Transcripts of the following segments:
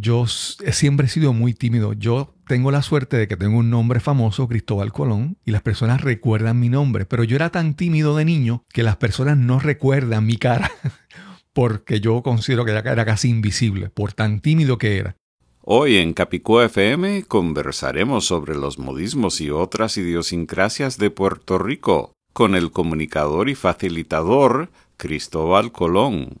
yo siempre he sido muy tímido. Yo tengo la suerte de que tengo un nombre famoso, Cristóbal Colón, y las personas recuerdan mi nombre, pero yo era tan tímido de niño que las personas no recuerdan mi cara, porque yo considero que era casi invisible, por tan tímido que era. Hoy en Capicúa FM conversaremos sobre los modismos y otras idiosincrasias de Puerto Rico con el comunicador y facilitador Cristóbal Colón.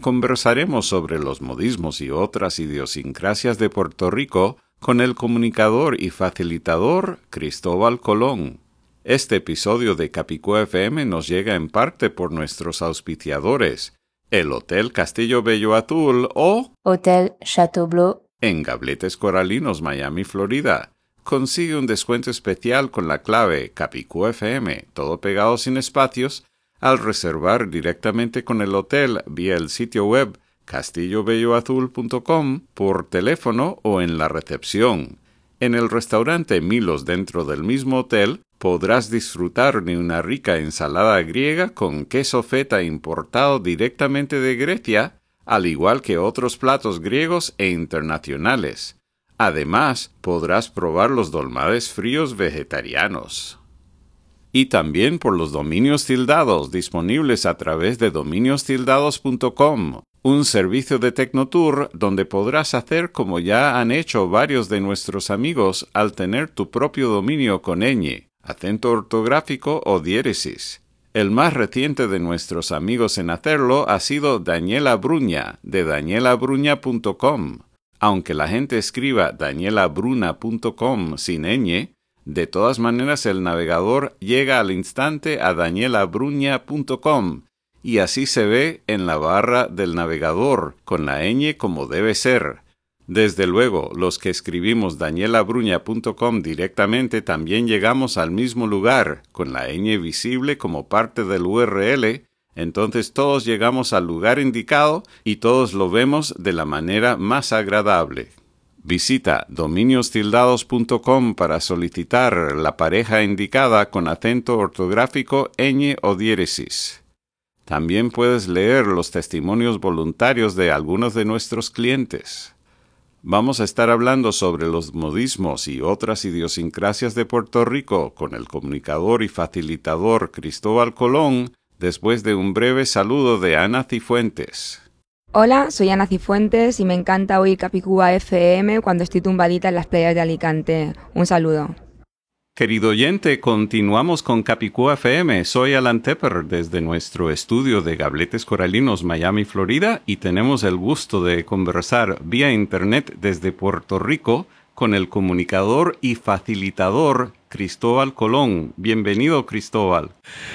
conversaremos sobre los modismos y otras idiosincrasias de Puerto Rico con el comunicador y facilitador Cristóbal Colón. Este episodio de Capicúa FM nos llega en parte por nuestros auspiciadores, el Hotel Castillo Bello Azul o Hotel Chateau Bleu en Gabletes Coralinos, Miami, Florida. Consigue un descuento especial con la clave Capicúa FM, todo pegado sin espacios, al reservar directamente con el hotel vía el sitio web castillobelloazul.com por teléfono o en la recepción. En el restaurante Milos dentro del mismo hotel podrás disfrutar de una rica ensalada griega con queso feta importado directamente de Grecia, al igual que otros platos griegos e internacionales. Además, podrás probar los dolmades fríos vegetarianos y también por los dominios tildados disponibles a través de dominiostildados.com, un servicio de Tecnotour donde podrás hacer como ya han hecho varios de nuestros amigos al tener tu propio dominio con ñ, acento ortográfico o diéresis. El más reciente de nuestros amigos en hacerlo ha sido Daniela Bruña, de danielabruña.com. Aunque la gente escriba danielabruna.com sin ñ, de todas maneras, el navegador llega al instante a danielabruña.com y así se ve en la barra del navegador, con la ñ como debe ser. Desde luego, los que escribimos danielabruña.com directamente también llegamos al mismo lugar, con la ñ visible como parte del URL, entonces todos llegamos al lugar indicado y todos lo vemos de la manera más agradable. Visita dominiostildados.com para solicitar la pareja indicada con acento ortográfico ñ o diéresis. También puedes leer los testimonios voluntarios de algunos de nuestros clientes. Vamos a estar hablando sobre los modismos y otras idiosincrasias de Puerto Rico con el comunicador y facilitador Cristóbal Colón después de un breve saludo de Ana Cifuentes. Hola, soy Ana Cifuentes y me encanta oír Capicúa FM cuando estoy tumbadita en las playas de Alicante. Un saludo. Querido oyente, continuamos con Capicúa FM. Soy Alan Tepper desde nuestro estudio de Gabletes Coralinos, Miami, Florida, y tenemos el gusto de conversar vía Internet desde Puerto Rico con el comunicador y facilitador Cristóbal Colón. Bienvenido, Cristóbal.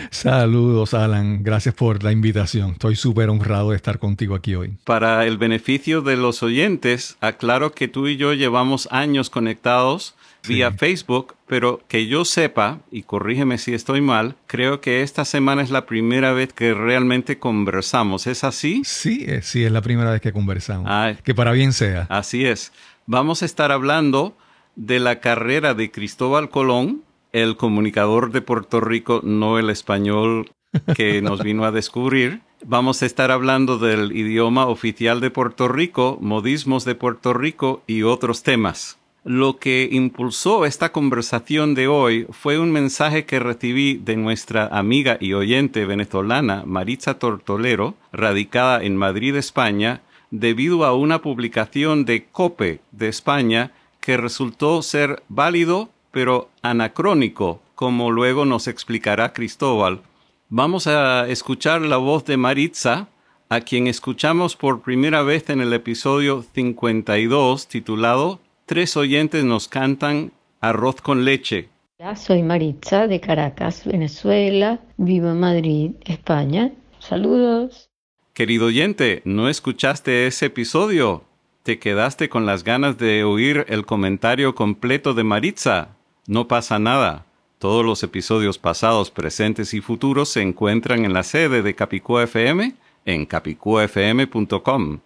Saludos, Alan. Gracias por la invitación. Estoy súper honrado de estar contigo aquí hoy. Para el beneficio de los oyentes, aclaro que tú y yo llevamos años conectados vía Facebook, pero que yo sepa, y corrígeme si estoy mal, creo que esta semana es la primera vez que realmente conversamos. ¿Es así? Sí, eh, sí, es la primera vez que conversamos. que para bien sea. Así es. Vamos a estar hablando de la carrera de Cristóbal Colón, el comunicador de Puerto Rico, no el español que nos vino a descubrir. Vamos a estar hablando del idioma oficial de Puerto Rico, modismos de Puerto Rico y otros temas. Lo que impulsó esta conversación de hoy fue un mensaje que recibí de nuestra amiga y oyente venezolana Maritza Tortolero, radicada en Madrid, España, debido a una publicación de COPE de España que resultó ser válido pero anacrónico, como luego nos explicará Cristóbal. Vamos a escuchar la voz de Maritza, a quien escuchamos por primera vez en el episodio 52 titulado Tres oyentes nos cantan arroz con leche. Hola, soy Maritza de Caracas, Venezuela. Vivo en Madrid, España. Saludos. Querido oyente, ¿no escuchaste ese episodio? ¿Te quedaste con las ganas de oír el comentario completo de Maritza? No pasa nada. Todos los episodios pasados, presentes y futuros se encuentran en la sede de Capicúa FM en capicuafm.com.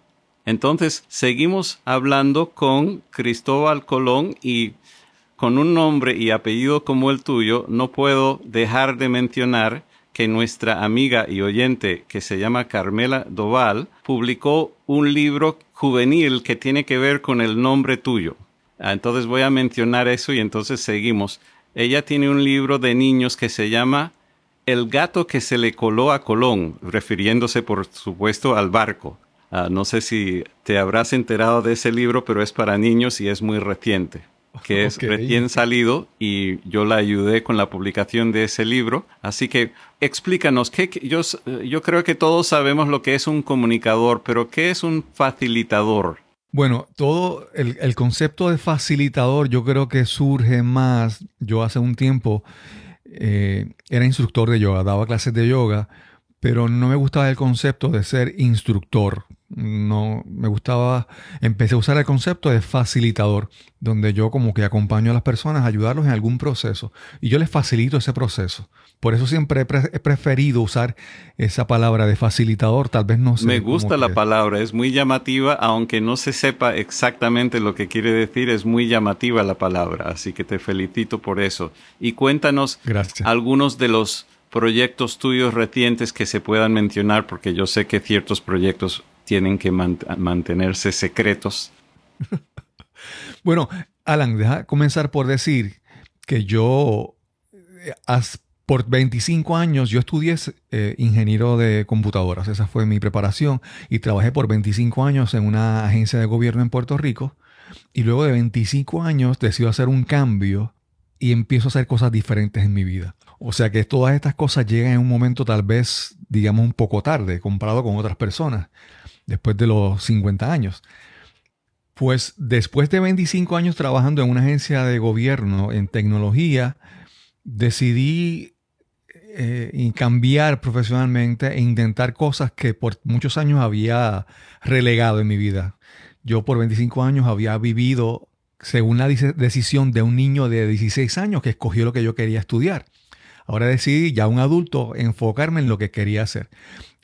Entonces, seguimos hablando con Cristóbal Colón y con un nombre y apellido como el tuyo, no puedo dejar de mencionar que nuestra amiga y oyente que se llama Carmela Doval publicó un libro juvenil que tiene que ver con el nombre tuyo. Ah, entonces voy a mencionar eso y entonces seguimos. Ella tiene un libro de niños que se llama El gato que se le coló a Colón, refiriéndose por supuesto al barco. Ah, no sé si te habrás enterado de ese libro, pero es para niños y es muy reciente que es recién salido y yo la ayudé con la publicación de ese libro. Así que explícanos, ¿qué, yo, yo creo que todos sabemos lo que es un comunicador, pero ¿qué es un facilitador? Bueno, todo el, el, concepto de facilitador yo creo que surge más, yo hace un tiempo eh, era instructor de yoga, daba clases de yoga, pero no me gustaba el concepto de ser instructor no me gustaba, empecé a usar el concepto de facilitador, donde yo como que acompaño a las personas a ayudarlos en algún proceso y yo les facilito ese proceso. Por eso siempre he, preferido usar esa palabra de facilitador, tal vez no sé. Me gusta la palabra, es muy llamativa, aunque no se sepa exactamente lo que quiere decir, es muy llamativa la palabra, así que te felicito por eso. Y cuéntanos algunos de los proyectos tuyos recientes que se puedan mencionar, porque yo sé que ciertos proyectos tienen que mantenerse secretos. bueno, Alan, deja comenzar por decir que yo, eh, por 25 años, yo estudié eh, ingeniero de computadoras, esa fue mi preparación, y trabajé por 25 años en una agencia de gobierno en Puerto Rico, y luego de 25 años decido hacer un cambio y empiezo a hacer cosas diferentes en mi vida. O sea que todas estas cosas llegan en un momento tal vez, digamos, un poco tarde comparado con otras personas después de los 50 años. Pues después de 25 años trabajando en una agencia de gobierno en tecnología, decidí eh, cambiar profesionalmente e intentar cosas que por muchos años había relegado en mi vida. Yo por 25 años había vivido según la decisión de un niño de 16 años que escogió lo que yo quería estudiar. Ahora decidí, ya un adulto, enfocarme en lo que quería hacer.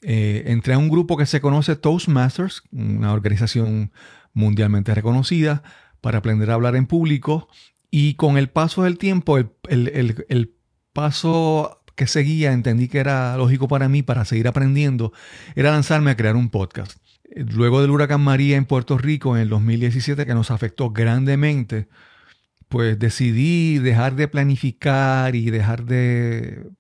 Eh, entré a un grupo que se conoce Toastmasters, una organización mundialmente reconocida, para aprender a hablar en público. Y con el paso del tiempo, el, paso que seguía, entendí que era lógico para mí, para seguir aprendiendo, era lanzarme a crear un podcast. Luego del huracán María en Puerto Rico en el 2017, que nos afectó grandemente, pues decidí dejar de planificar y dejar de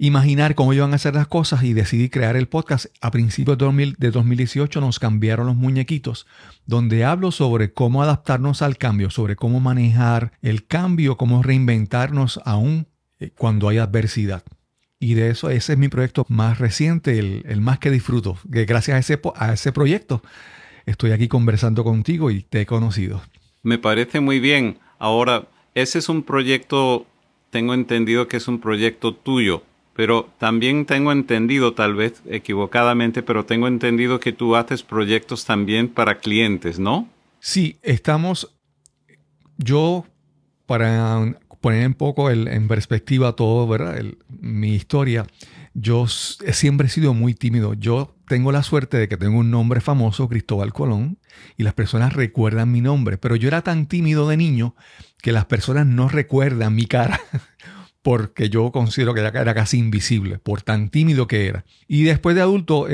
imaginar cómo iban a hacer las cosas y decidí crear el podcast. A principios de, 2018 nos cambiaron los muñequitos, donde hablo sobre cómo adaptarnos al cambio, sobre cómo manejar el cambio, cómo reinventarnos aún eh, cuando hay adversidad. Y de eso, ese es mi proyecto más reciente, el, más que disfruto. Gracias a ese, a ese proyecto estoy aquí conversando contigo y te he conocido. Me parece muy bien. Ahora, ese es un proyecto, tengo entendido que es un proyecto tuyo. Pero también tengo entendido, tal vez equivocadamente, pero tengo entendido que tú haces proyectos también para clientes, ¿no? Sí, estamos, yo, para poner un poco en perspectiva todo, ¿verdad? mi historia, yo siempre he sido muy tímido. Yo tengo la suerte de que tengo un nombre famoso, Cristóbal Colón, y las personas recuerdan mi nombre, pero yo era tan tímido de niño que las personas no recuerdan mi cara. porque yo considero que era casi invisible, por tan tímido que era. Y después de adulto,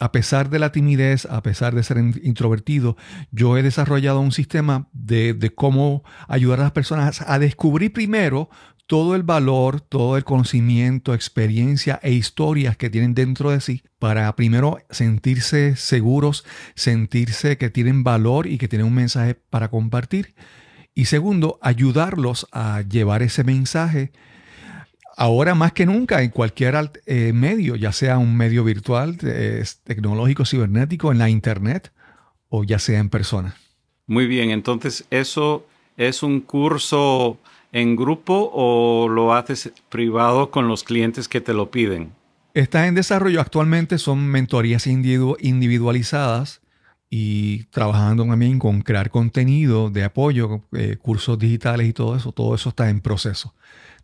a pesar de la timidez, a pesar de ser introvertido, yo he desarrollado un sistema de, de cómo ayudar a las personas a descubrir primero todo el valor, todo el conocimiento, experiencia e historias que tienen dentro de sí para primero sentirse seguros, sentirse que tienen valor y que tienen un mensaje para compartir Y segundo, ayudarlos a llevar ese mensaje ahora más que nunca en cualquier eh, medio, ya sea un medio virtual, tecnológico, cibernético, en la internet o ya sea en persona. Muy bien, entonces eso es un curso en grupo o lo haces privado con los clientes que te lo piden? Está en desarrollo actualmente, son mentorías individualizadas y trabajando también con crear contenido de apoyo, eh, cursos digitales y todo eso, todo eso está en proceso,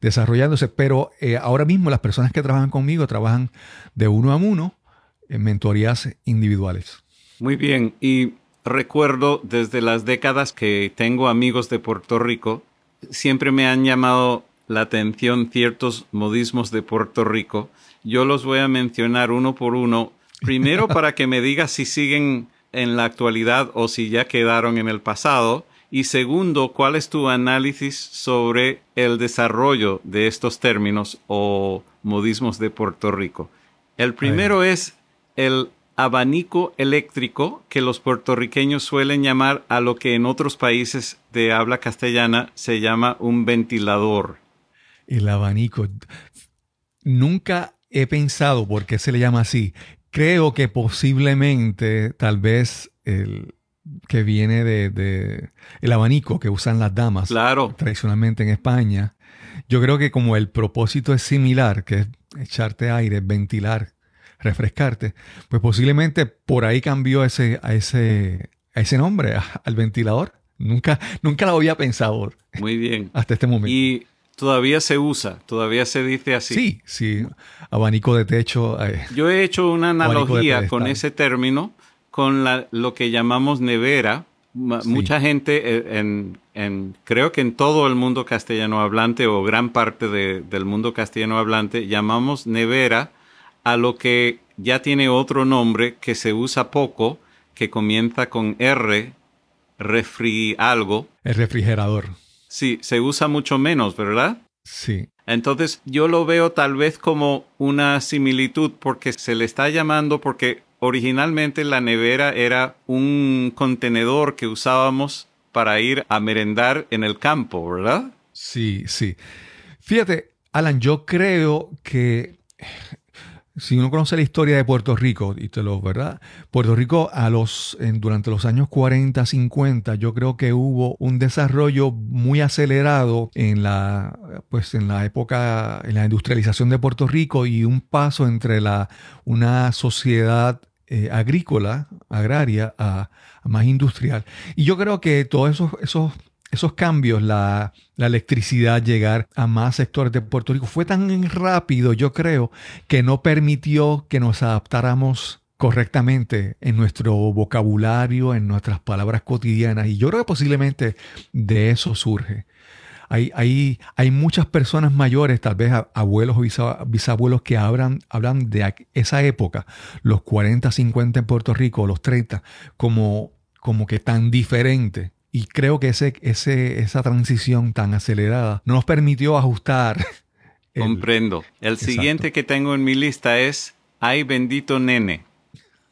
desarrollándose. Pero eh, ahora mismo las personas que trabajan conmigo trabajan de uno a uno en mentorías individuales. Muy bien, y recuerdo desde las décadas que tengo amigos de Puerto Rico, siempre me han llamado la atención ciertos modismos de Puerto Rico. Yo los voy a mencionar uno por uno. Primero para que me digas si siguen en la actualidad o si ya quedaron en el pasado. Y segundo, ¿cuál es tu análisis sobre el desarrollo de estos términos o modismos de Puerto Rico? El primero es el abanico eléctrico que los puertorriqueños suelen llamar a lo que en otros países de habla castellana se llama un ventilador. El abanico. Nunca he pensado por qué se le llama así. Creo que posiblemente, tal vez, el que viene de, el abanico que usan las damas claro. tradicionalmente en España. Yo creo que como el propósito es similar, que es echarte aire, ventilar refrescarte, pues posiblemente por ahí cambió ese, a, ese, a ese nombre, al ventilador. Nunca, nunca lo había pensado. Muy bien. Hasta este momento. Y todavía se usa, todavía se dice así. Sí, sí, abanico de techo. Eh, Yo he hecho una analogía con ese término, con la, lo que llamamos nevera. Mucha gente, eh, en, en, creo que en todo el mundo castellano hablante o gran parte de, del mundo castellano hablante, llamamos nevera a lo que ya tiene otro nombre que se usa poco, que comienza con R, refri algo. El refrigerador. Sí, se usa mucho menos, ¿verdad? Sí. Entonces yo lo veo tal vez como una similitud porque se le está llamando porque originalmente la nevera era un contenedor que usábamos para ir a merendar en el campo, ¿verdad? Sí, sí. Fíjate, Alan, yo creo que si uno conoce la historia de Puerto Rico, y te lo, ¿verdad? Puerto Rico a los, durante los años 40, 50, yo creo que hubo un desarrollo muy acelerado en la, pues en la época, en la industrialización de Puerto Rico y un paso entre la, una sociedad eh, agrícola, agraria, a, más industrial. Y yo creo que todos esos esos cambios, la, electricidad llegar a más sectores de Puerto Rico, fue tan rápido, yo creo, que no permitió que nos adaptáramos correctamente en nuestro vocabulario, en nuestras palabras cotidianas. Y yo creo que posiblemente de eso surge. Hay, hay, hay muchas personas mayores, tal vez abuelos o bisabuelos, que hablan, hablan de esa época, los 40, 50 en Puerto Rico, los 30, como, como que tan diferente y creo que ese, ese, esa transición tan acelerada no nos permitió ajustar. Comprendo. El siguiente que tengo en mi lista es Ay bendito nene.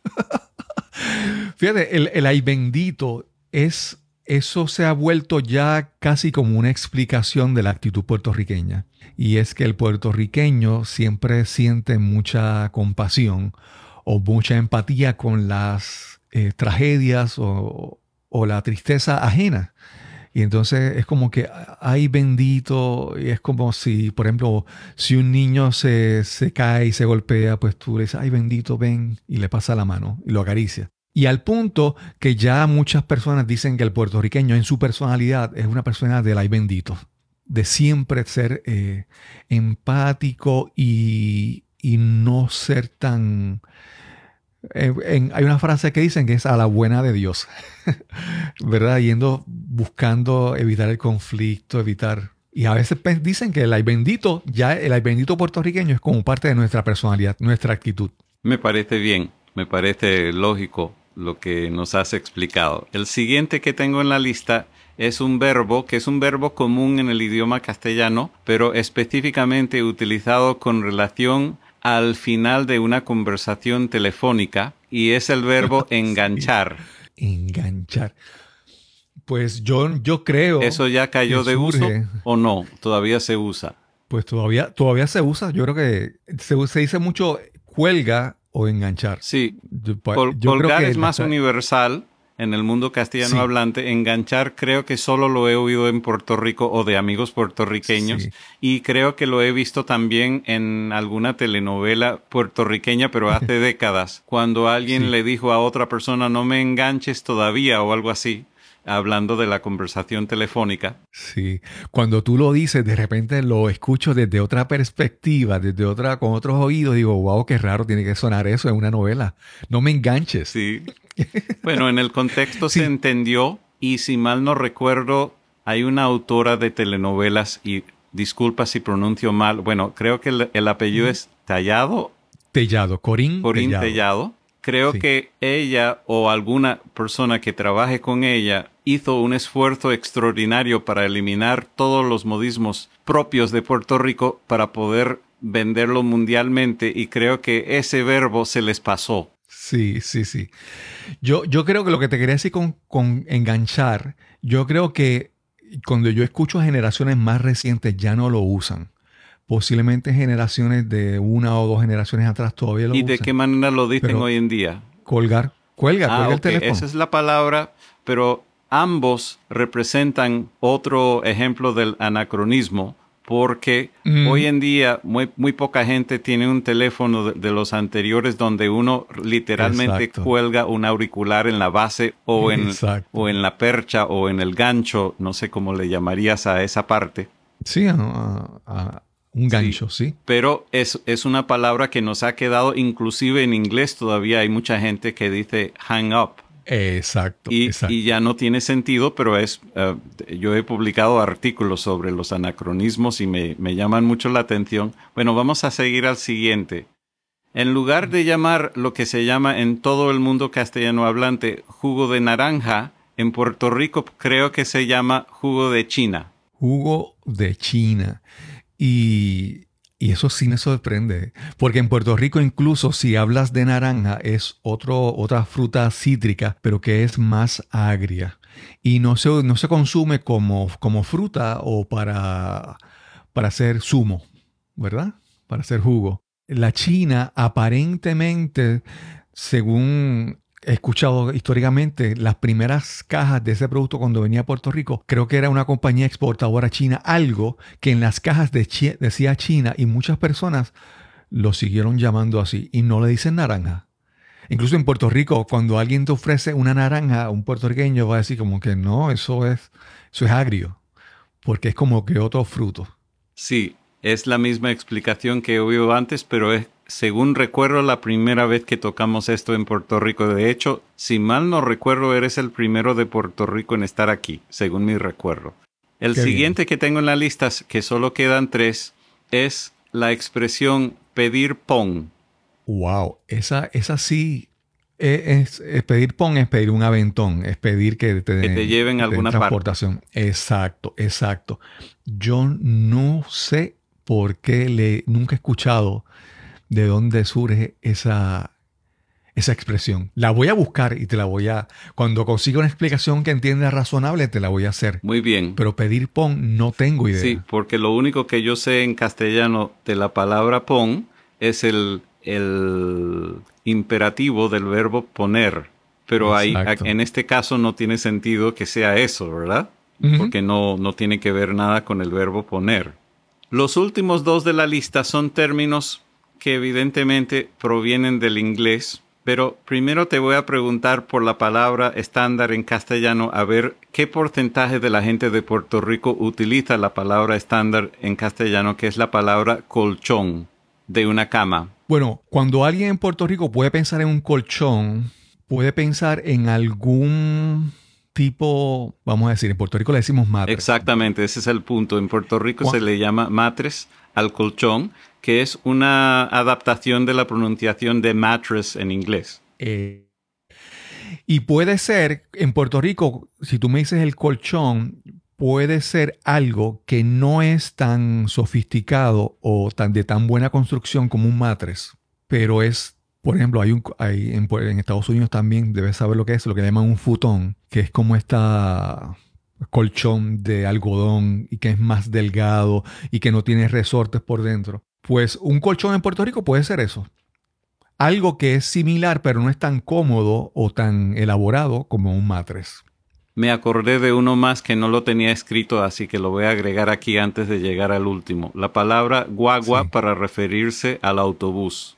Fíjate, el, el ay bendito es, eso se ha vuelto ya casi como una explicación de la actitud puertorriqueña. Y es que el puertorriqueño siempre siente mucha compasión o mucha empatía con las eh, tragedias o, o la tristeza ajena. Y entonces es como que, ay bendito, y es como si, por ejemplo, si un niño se, se cae y se golpea, pues tú le dices, ay bendito, ven, y le pasa la mano y lo acaricia. Y al punto que ya muchas personas dicen que el puertorriqueño en su personalidad es una persona del ay bendito, de siempre ser eh, empático y, y no ser tan eh, hay una frase que dicen que es a la buena de Dios, ¿verdad? Yendo buscando evitar el conflicto, evitar... Y a veces dicen que el ay bendito, ya el ay bendito puertorriqueño es como parte de nuestra personalidad, nuestra actitud. Me parece bien, me parece lógico lo que nos has explicado. El siguiente que tengo en la lista es un verbo que es un verbo común en el idioma castellano, pero específicamente utilizado con relación al final de una conversación telefónica y es el verbo enganchar. Enganchar. Pues yo, yo creo. ¿Eso ya cayó de uso o no? Todavía se usa. Pues todavía, todavía se usa. Yo creo que se, se dice mucho cuelga o enganchar. Sí, Yo, pa- Col- yo creo colgar que es más universal en el mundo castellano Sí. hablante. Enganchar creo que solo lo he oído en Puerto Rico o de amigos puertorriqueños. Sí. Y creo que lo he visto también en alguna telenovela puertorriqueña, pero hace décadas, cuando alguien Sí. le dijo a otra persona no me enganches todavía o algo así, hablando de la conversación telefónica. Sí, cuando tú lo dices, de repente lo escucho desde otra perspectiva, desde otra, con otros oídos, digo, wow, qué raro tiene que sonar eso en una novela. No me enganches. Sí. Bueno, en el contexto Sí. se entendió y si mal no recuerdo, hay una autora de telenovelas y disculpa si pronuncio mal, bueno, creo que el, el apellido es Tallado, Tellado, Corín, Corín Tellado. Tellado. Creo Sí. que ella o alguna persona que trabaje con ella hizo un esfuerzo extraordinario para eliminar todos los modismos propios de Puerto Rico para poder venderlo mundialmente y creo que ese verbo se les pasó. Sí, sí, sí. Yo, yo creo que lo que te quería decir con, con enganchar, yo creo que cuando yo escucho a generaciones más recientes ya no lo usan. Posiblemente generaciones de una o dos generaciones atrás todavía lo ¿Y usan. de qué manera lo dicen hoy en día? Colgar. Cuelga, Ah, cuelga el teléfono. Esa es la palabra, pero ambos representan otro ejemplo del anacronismo, porque Mm. hoy en día muy, muy poca gente tiene un teléfono de, de los anteriores donde uno literalmente Exacto. cuelga un auricular en la base o en, o en la percha o en el gancho, no sé cómo le llamarías a esa parte. Sí, a- un gancho, sí. Pero es, es una palabra que nos ha quedado, inclusive en inglés todavía hay mucha gente que dice hang up. Exacto, y, exacto. y ya no tiene sentido, pero es eh, yo he publicado artículos sobre los anacronismos y me, me llaman mucho la atención. Bueno, vamos a seguir al siguiente. En lugar de llamar lo que se llama en todo el mundo castellano hablante jugo de naranja, en Puerto Rico creo que se llama jugo de China. Jugo de China. Y, y eso sí me sorprende. Porque en Puerto Rico, incluso si hablas de naranja, es otro, otra fruta cítrica, pero que es más agria. Y no se, no se consume como, como fruta o para, para hacer zumo, ¿verdad? Para hacer jugo. La China aparentemente, según he escuchado históricamente, las primeras cajas de ese producto cuando venía a Puerto Rico, creo que era una compañía exportadora china, algo que en las cajas decía China y muchas personas lo siguieron llamando así y no le dicen naranja. Incluso en Puerto Rico, cuando alguien te ofrece una naranja, un puertorriqueño va a decir como que no, eso es, eso es agrio, porque es como que otro fruto. Sí, es la misma explicación que he oído antes, pero es, según recuerdo, la primera vez que tocamos esto en Puerto Rico. De hecho, si mal no recuerdo, eres el primero de Puerto Rico en estar aquí, según mi recuerdo. El Qué bien. siguiente que tengo en la lista, que solo quedan tres, es la expresión pedir pon. Wow, esa, esa sí eh, es, es pedir pon, es pedir un aventón, es pedir que te, Que te lleven a alguna parte. transportación. Exacto, exacto. Yo no sé por qué le nunca he escuchado de dónde surge esa, esa expresión. La voy a buscar y te la voy a. Cuando consiga una explicación que entienda razonable, te la voy a hacer. Muy bien. Pero pedir pon no tengo idea. Sí, porque lo único que yo sé en castellano de la palabra pon es el, el imperativo del verbo poner. Pero ahí, en este caso no tiene sentido que sea eso, ¿verdad? Porque no, no tiene que ver nada con el verbo poner. Los últimos dos de la lista son términos que evidentemente provienen del inglés, pero primero te voy a preguntar por la palabra estándar en castellano, a ver qué porcentaje de la gente de Puerto Rico utiliza la palabra estándar en castellano, que es la palabra colchón de una cama. Bueno, cuando alguien en Puerto Rico puede pensar en un colchón, puede pensar en algún tipo, vamos a decir, en Puerto Rico le decimos madre. Exactamente, ese es el punto. En Puerto Rico se le llama matres al colchón, que es una adaptación de la pronunciación de mattress en inglés. Eh, y puede ser, en Puerto Rico, si tú me dices el colchón, puede ser algo que no es tan sofisticado o tan de tan buena construcción como un matres, pero es Por ejemplo, hay un hay en, en, Estados Unidos también debes saber lo que es, lo que llaman un futón, que es como esta colchón de algodón y que es más delgado y que no tiene resortes por dentro. Pues un colchón en Puerto Rico puede ser eso. Algo que es similar pero no es tan cómodo o tan elaborado como un matres. Me acordé de uno más que no lo tenía escrito, así que lo voy a agregar aquí antes de llegar al último. La palabra guagua para referirse al autobús.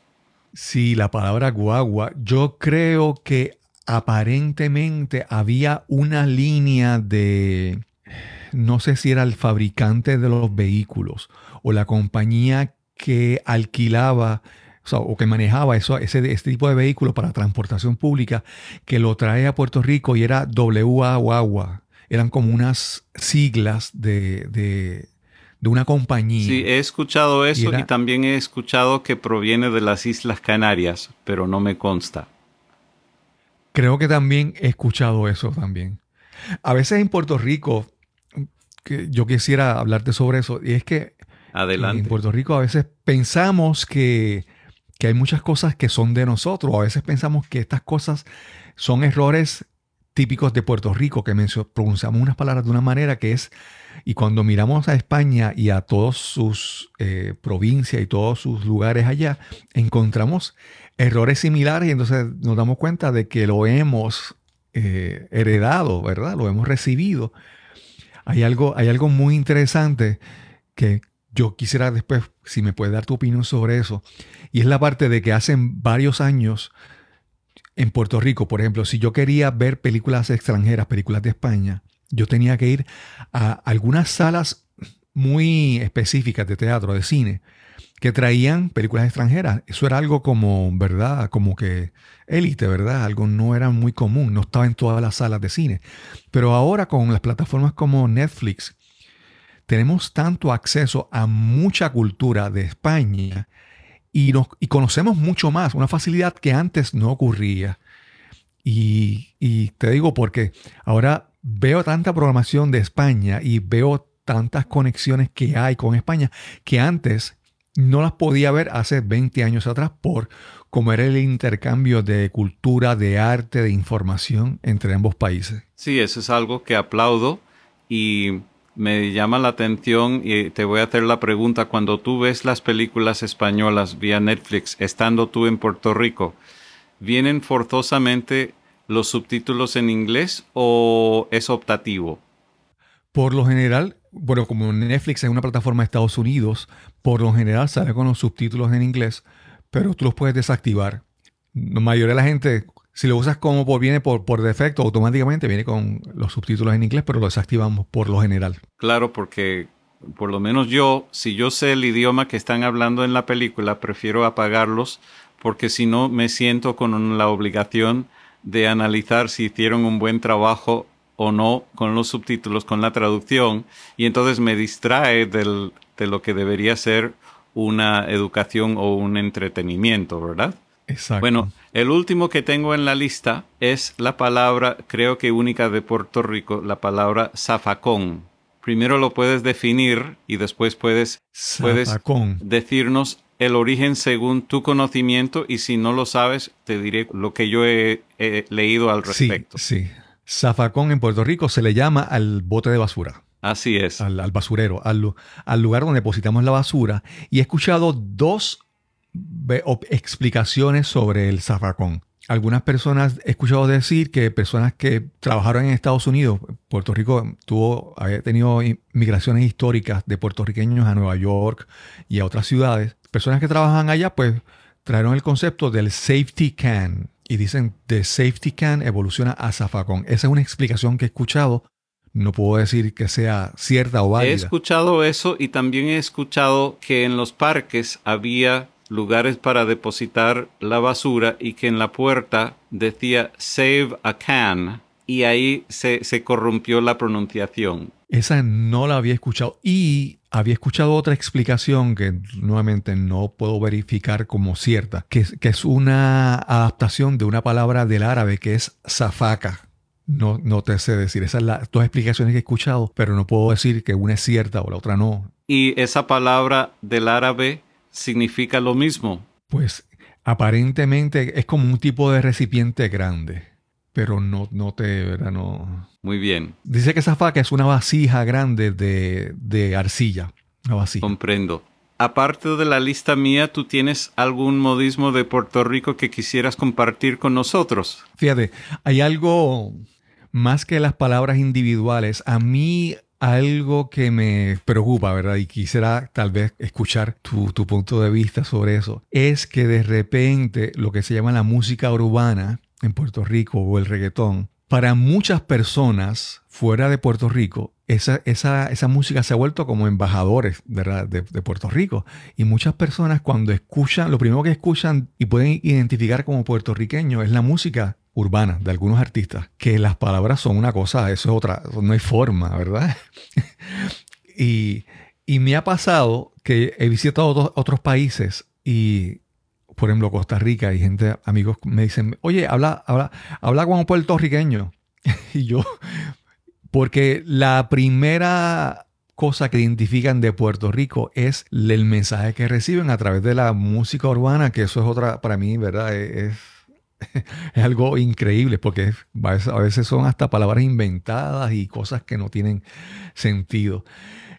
Sí, la palabra guagua. Yo creo que aparentemente había una línea de, no sé si era el fabricante de los vehículos o la compañía que alquilaba o, que manejaba eso, ese, este tipo de vehículos para transportación pública, que lo trae a Puerto Rico y era WA Guagua. Eran como unas siglas de, de, una compañía. Sí, he escuchado eso y, también he escuchado que proviene de las Islas Canarias, pero no me consta. Creo que también he escuchado eso también. A veces en Puerto Rico, que yo quisiera hablarte sobre eso, y es que Adelante. en Puerto Rico a veces pensamos que que hay muchas cosas que son de nosotros. A veces pensamos que estas cosas son errores típicos de Puerto Rico, que pronunciamos unas palabras de una manera que es, y cuando miramos a España y a todas sus eh, provincias y todos sus lugares allá, encontramos errores similares y entonces nos damos cuenta de que lo hemos eh, heredado, ¿verdad? Lo hemos recibido. Hay algo, hay algo muy interesante que, yo quisiera después, si me puedes dar tu opinión sobre eso, y es la parte de que hace varios años en Puerto Rico, por ejemplo, si yo quería ver películas extranjeras, películas de España, yo tenía que ir a algunas salas muy específicas de teatro, de cine, que traían películas extranjeras. Eso era algo como, ¿verdad? Como que élite, ¿verdad? Algo no era muy común, no estaba en todas las salas de cine. Pero ahora con las plataformas como Netflix, tenemos tanto acceso a mucha cultura de España y, nos, y conocemos mucho más, una facilidad que antes no ocurría. Y, y, te digo porque ahora veo tanta programación de España y veo tantas conexiones que hay con España que antes no las podía ver hace 20 años atrás por cómo era el intercambio de cultura, de arte, de información entre ambos países. Sí, eso es algo que aplaudo y me llama la atención y te voy a hacer la pregunta, cuando tú ves las películas españolas vía Netflix, estando tú en Puerto Rico, ¿vienen forzosamente los subtítulos en inglés o es optativo? Por lo general, bueno, como Netflix es una plataforma de Estados Unidos, por lo general sale con los subtítulos en inglés, pero tú los puedes desactivar. La mayoría de la gente si lo usas como viene por, por defecto, automáticamente viene con los subtítulos en inglés, pero lo desactivamos por lo general. Claro, porque por lo menos yo, si yo sé el idioma que están hablando en la película, prefiero apagarlos porque si no me siento con la obligación de analizar si hicieron un buen trabajo o no con los subtítulos, con la traducción, y entonces me distrae del, de lo que debería ser una educación o un entretenimiento, ¿verdad? Exacto. Bueno, el último que tengo en la lista es la palabra, creo que única de Puerto Rico, la palabra zafacón. Primero lo puedes definir y después puedes, puedes decirnos el origen según tu conocimiento y si no lo sabes, te diré lo que yo he, leído al respecto. Sí, sí. Zafacón en Puerto Rico se le llama al bote de basura. Así es. Al, basurero, al, al, lugar donde depositamos la basura. Y he escuchado dos explicaciones sobre el zafacón. Algunas personas he escuchado decir que personas que trabajaron en Estados Unidos, Puerto Rico tuvo, había tenido migraciones históricas de puertorriqueños a Nueva York y a otras ciudades. Personas que trabajan allá, pues trajeron el concepto del safety can y dicen de safety can evoluciona a zafacón. Esa es una explicación que he escuchado. No puedo decir que sea cierta o válida. He escuchado eso y también he escuchado que en los parques había lugares para depositar la basura y que en la puerta decía Save a Can y ahí se, corrompió la pronunciación. Esa no la había escuchado y había escuchado otra explicación que nuevamente no puedo verificar como cierta, que, que es una adaptación de una palabra del árabe que es zafaca. No, no te sé decir, esas son las dos explicaciones que he escuchado, pero no puedo decir que una es cierta o la otra no. Y esa palabra del árabe significa lo mismo. Pues aparentemente es como un tipo de recipiente grande, pero no, no te, ¿verdad? No. Muy bien. Dice que esa faca es una vasija grande de, de arcilla. Una vasija. Comprendo. Aparte de la lista mía, ¿tú tienes algún modismo de Puerto Rico que quisieras compartir con nosotros? Fíjate, hay algo más que las palabras individuales. A mí algo que me preocupa, ¿verdad? Y quisiera tal vez escuchar tu, tu, punto de vista sobre eso. Es que de repente lo que se llama la música urbana en Puerto Rico o el reggaetón, para muchas personas fuera de Puerto Rico, esa, esa, esa música se ha vuelto como embajadores ¿verdad? De, de, Puerto Rico. Y muchas personas cuando escuchan, lo primero que escuchan y pueden identificar como puertorriqueño es la música urbana de algunos artistas, que las palabras son una cosa, eso es otra, no hay forma, ¿verdad? y, y, me ha pasado que he visitado otros, países y, por ejemplo, Costa Rica y gente, amigos, me dicen, oye, habla, habla, habla como puertorriqueño. y yo, porque la primera cosa que identifican de Puerto Rico es el mensaje que reciben a través de la música urbana, que eso es otra, para mí, ¿verdad? Es, es algo increíble porque a veces son hasta palabras inventadas y cosas que no tienen sentido.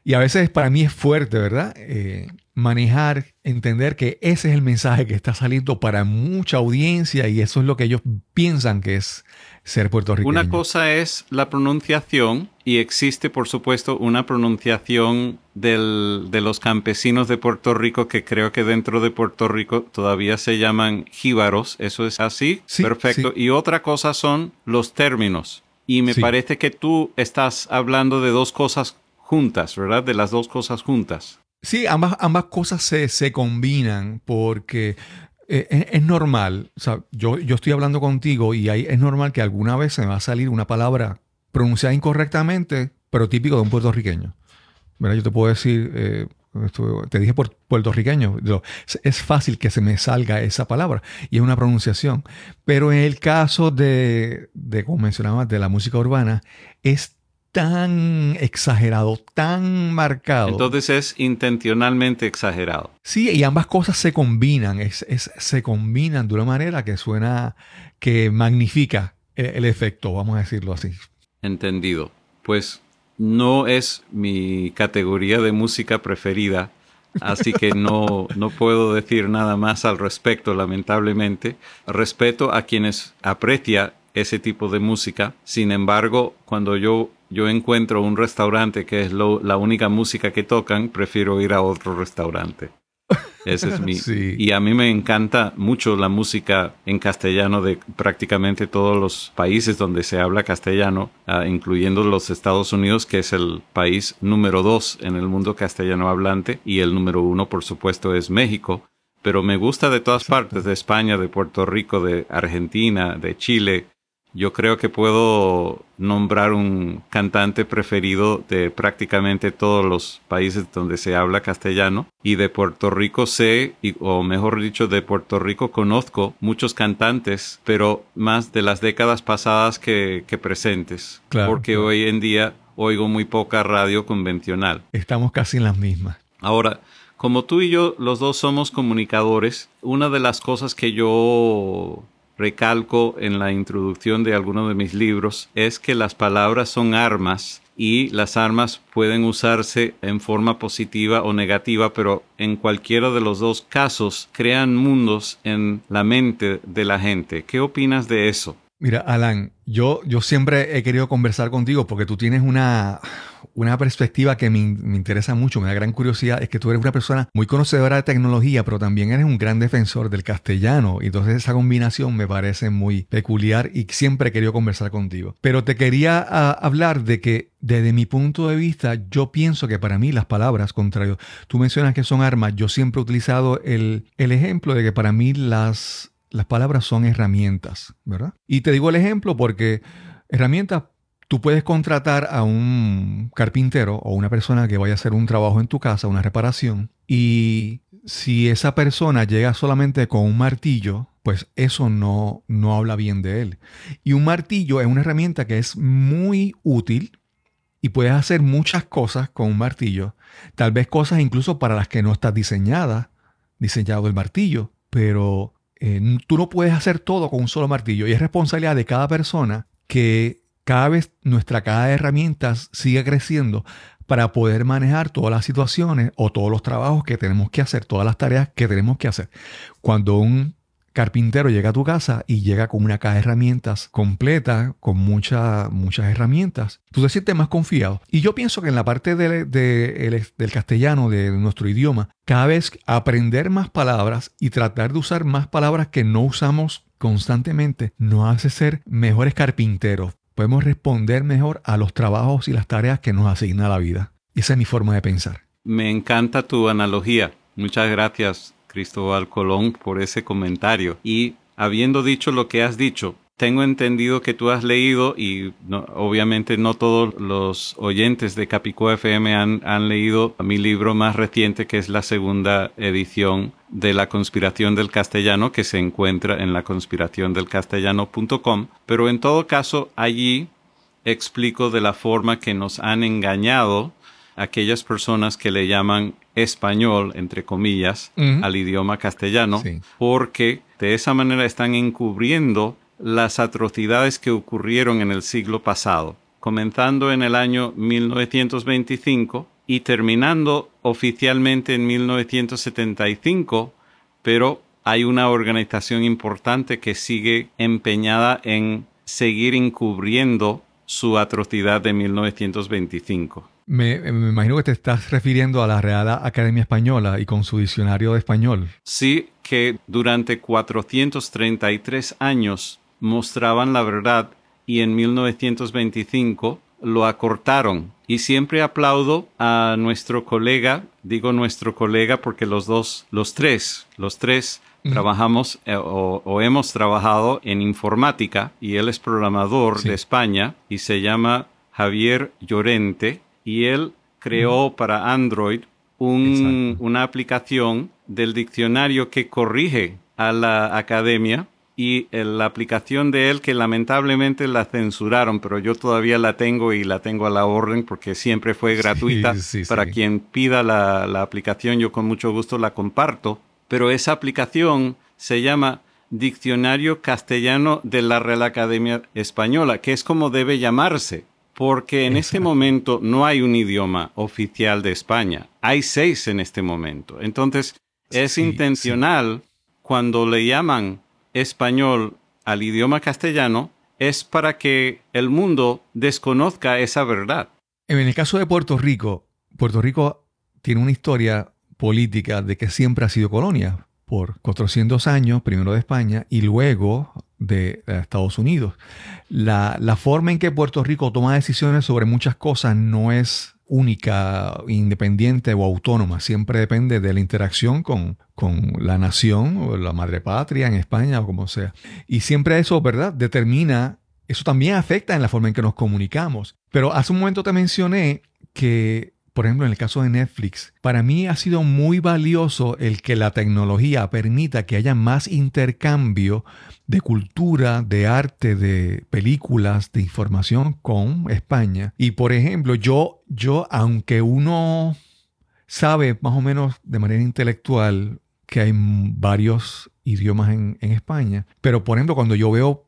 Y a veces para mí es fuerte, ¿verdad? Eh, manejar, entender que ese es el mensaje que está saliendo para mucha audiencia y eso es lo que ellos piensan que es ser puertorriqueño. Una cosa es la pronunciación y existe, por supuesto, una pronunciación del, de los campesinos de Puerto Rico que creo que dentro de Puerto Rico todavía se llaman jíbaros. ¿Eso es así? Sí, Perfecto. sí. Y otra cosa son los términos. Y me Sí. parece que tú estás hablando de dos cosas juntas, ¿verdad? De las dos cosas juntas. Sí, ambas, ambas cosas se, se combinan porque eh, es, normal. O sea, yo, yo estoy hablando contigo y ahí es normal que alguna vez se me va a salir una palabra pronunciada incorrectamente, pero típico de un puertorriqueño. ¿Verdad? Yo te puedo decir, eh, te dije puer- puertorriqueño. Yo- es fácil que se me salga esa palabra y es una pronunciación. Pero en el caso de, de como mencionabas, de la música urbana, es tan exagerado, tan marcado. Entonces es intencionalmente exagerado. Sí, y ambas cosas se combinan, es, es- se combinan de una manera que suena, que magnifica el, el efecto, vamos a decirlo así. Entendido. Pues no es mi categoría de música preferida, así que no, no puedo decir nada más al respecto, lamentablemente. Respeto a quienes aprecia ese tipo de música. Sin embargo, cuando yo, yo encuentro un restaurante que es lo- la única música que tocan, prefiero ir a otro restaurante. Ese es mi. Sí. Y a mí me encanta mucho la música en castellano de prácticamente todos los países donde se habla castellano, ah, incluyendo los Estados Unidos, que es el país número dos en el mundo castellano hablante, y el número uno, por supuesto, es México. Pero me gusta de todas partes, de España, de Puerto Rico, de Argentina, de Chile. Yo creo que puedo nombrar un cantante preferido de prácticamente todos los países donde se habla castellano y de Puerto Rico sé, y- o mejor dicho, de Puerto Rico conozco muchos cantantes, pero más de las décadas pasadas que, que presentes, Claro, porque claro. hoy en día oigo muy poca radio convencional. Estamos casi en las mismas. Ahora, como tú y yo los dos somos comunicadores, una de las cosas que yo recalco en la introducción de algunos de mis libros es que las palabras son armas y las armas pueden usarse en forma positiva o negativa, pero en cualquiera de los dos casos crean mundos en la mente de la gente. ¿Qué opinas de eso? Mira, Alan, yo, yo siempre he querido conversar contigo porque tú tienes una, una perspectiva que me, me interesa mucho, me da gran curiosidad. Es que tú eres una persona muy conocedora de tecnología, pero también eres un gran defensor del castellano. Y entonces esa combinación me parece muy peculiar y siempre he querido conversar contigo. Pero te quería ah, hablar de que desde mi punto de vista, yo pienso que para mí las palabras, contrario, tú mencionas que son armas, yo siempre he utilizado el, el ejemplo de que para mí las, las palabras son herramientas, ¿verdad? Y te digo el ejemplo porque herramientas, tú puedes contratar a un carpintero o una persona que vaya a hacer un trabajo en tu casa, una reparación, y si esa persona llega solamente con un martillo, pues eso no, no habla bien de él. Y un martillo es una herramienta que es muy útil y puedes hacer muchas cosas con un martillo, tal vez cosas incluso para las que no estás diseñada, diseñado el martillo, pero eh, tú no puedes hacer todo con un solo martillo y es responsabilidad de cada persona que cada vez nuestra caja de herramientas siga creciendo para poder manejar todas las situaciones o todos los trabajos que tenemos que hacer, todas las tareas que tenemos que hacer. Cuando un carpintero llega a tu casa y llega con una caja de herramientas completa, con muchas muchas herramientas, tú te sientes más confiado. Y yo pienso que en la parte del castellano, de nuestro idioma, cada vez aprender más palabras y tratar de usar más palabras que no usamos constantemente nos hace ser mejores carpinteros. Podemos responder mejor a los trabajos y las tareas que nos asigna la vida. Esa es mi forma de pensar. Me encanta tu analogía. Muchas gracias Cristóbal Colón, por ese comentario. Y habiendo dicho lo que has dicho, tengo entendido que tú has leído, y obviamente no todos los oyentes de Capicó FM han, han, leído mi libro más reciente, que es la segunda edición de La conspiración del castellano, que se encuentra en la castellano.com. Pero en todo caso, allí explico de la forma que nos han engañado aquellas personas que le llaman español, entre comillas, al idioma castellano, porque de esa manera están encubriendo las atrocidades que ocurrieron en el siglo pasado, comenzando en el año 1925 y terminando oficialmente en 1975, pero hay una organización importante que sigue empeñada en seguir encubriendo su atrocidad de 1925. Me, imagino que te estás refiriendo a la Real Academia Española y con su diccionario de español. Sí, que durante 433 años mostraban la verdad y en 1925 lo acortaron. Y siempre aplaudo a nuestro colega, digo nuestro colega porque los dos, los tres, los tres trabajamos eh, o, hemos trabajado en informática y él es programador de España y se llama Javier Llorente y él creó para Android una aplicación del diccionario que corrige a la academia y la aplicación de él que lamentablemente la censuraron, pero yo todavía la tengo y la tengo a la orden porque siempre fue gratuita. para quien pida la, la aplicación, yo con mucho gusto la comparto. Pero esa aplicación se llama Diccionario Castellano de la Real Academia Española, que es como debe llamarse porque en este momento no hay un idioma oficial de España. Hay seis en este momento. Entonces, es intencional cuando le llaman español al idioma castellano, es para que el mundo desconozca esa verdad. En el caso de Puerto Rico, Puerto Rico tiene una historia política de que siempre ha sido colonia por 400 años, primero de España y luego de Estados Unidos. La, forma en que Puerto Rico toma decisiones sobre muchas cosas no es única, independiente o autónoma, siempre depende de la interacción con, con la nación o la madre patria en España o como sea. Y siempre eso, ¿verdad? Determina, eso también afecta en la forma en que nos comunicamos. Pero hace un momento te mencioné que por ejemplo, en el caso de Netflix, para mí ha sido muy valioso el que la tecnología permita que haya más intercambio de cultura, de arte, de películas, de información con España. Y por ejemplo, yo, yo, aunque uno sabe más o menos de manera intelectual que hay varios idiomas en, España, pero por ejemplo, cuando yo veo,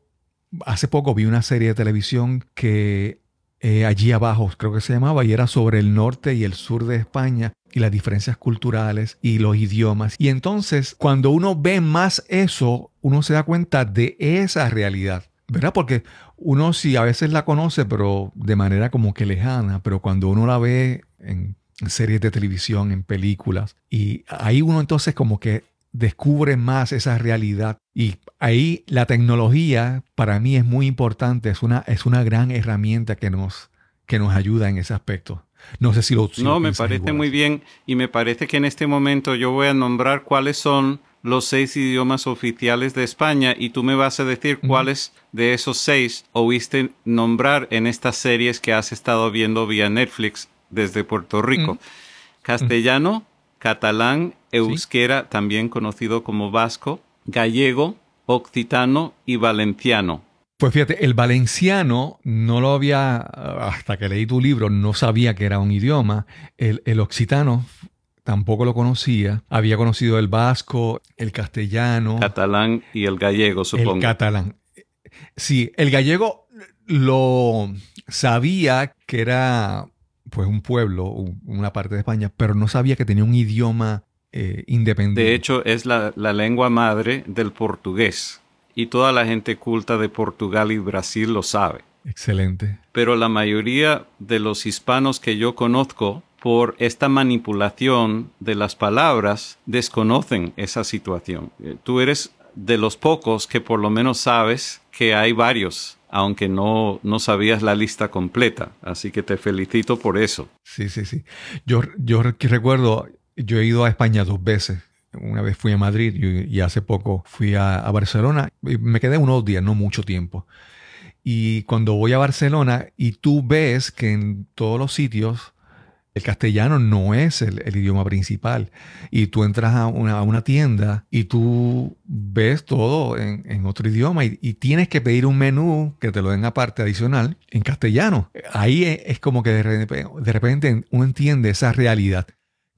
hace poco vi una serie de televisión que eh, allí abajo, creo que se llamaba, y era sobre el norte y el sur de España y las diferencias culturales y los idiomas. Y entonces, cuando uno ve más eso, uno se da cuenta de esa realidad, ¿verdad? Porque uno sí a veces la conoce, pero de manera como que lejana, pero cuando uno la ve en series de televisión, en películas, y ahí uno entonces como que descubre más esa realidad. Y ahí la tecnología para mí es muy importante, es una, es una gran herramienta que nos, que nos ayuda en ese aspecto. No sé si lo... no, me parece muy bien y me parece que en este momento yo voy a nombrar cuáles son los seis idiomas oficiales de España y tú me vas a decir cuáles de esos seis oíste nombrar en estas series que has estado viendo vía Netflix desde Puerto Rico. Castellano, catalán, euskera, también conocido como vasco, gallego, occitano y valenciano. Pues fíjate, el valenciano no lo había, hasta que leí tu libro, no sabía que era un idioma. El, el occitano tampoco lo conocía. Había conocido el vasco, el castellano. Catalán y el gallego, supongo. El catalán. Sí, el gallego lo sabía que era pues un pueblo, una parte de España, pero no sabía que tenía un idioma eh, independiente. De hecho, es la, la lengua madre del portugués y toda la gente culta de Portugal y Brasil lo sabe. Excelente. Pero la mayoría de los hispanos que yo conozco, por esta manipulación de las palabras, desconocen esa situación. Eh, tú eres de los pocos que por lo menos sabes que hay varios, aunque no, no sabías la lista completa. Así que te felicito por eso. Sí, sí, sí. Yo, yo recuerdo, yo he ido a España dos veces. Una vez fui a Madrid y, hace poco fui a, a Barcelona. Me quedé unos días, no mucho tiempo. Y cuando voy a Barcelona y tú ves que en todos los sitios el castellano no es el, idioma principal. Y tú entras a una, tienda y tú ves todo en, otro idioma y, tienes que pedir un menú que te lo den aparte adicional en castellano. Ahí es, como que de repente, uno entiende esa realidad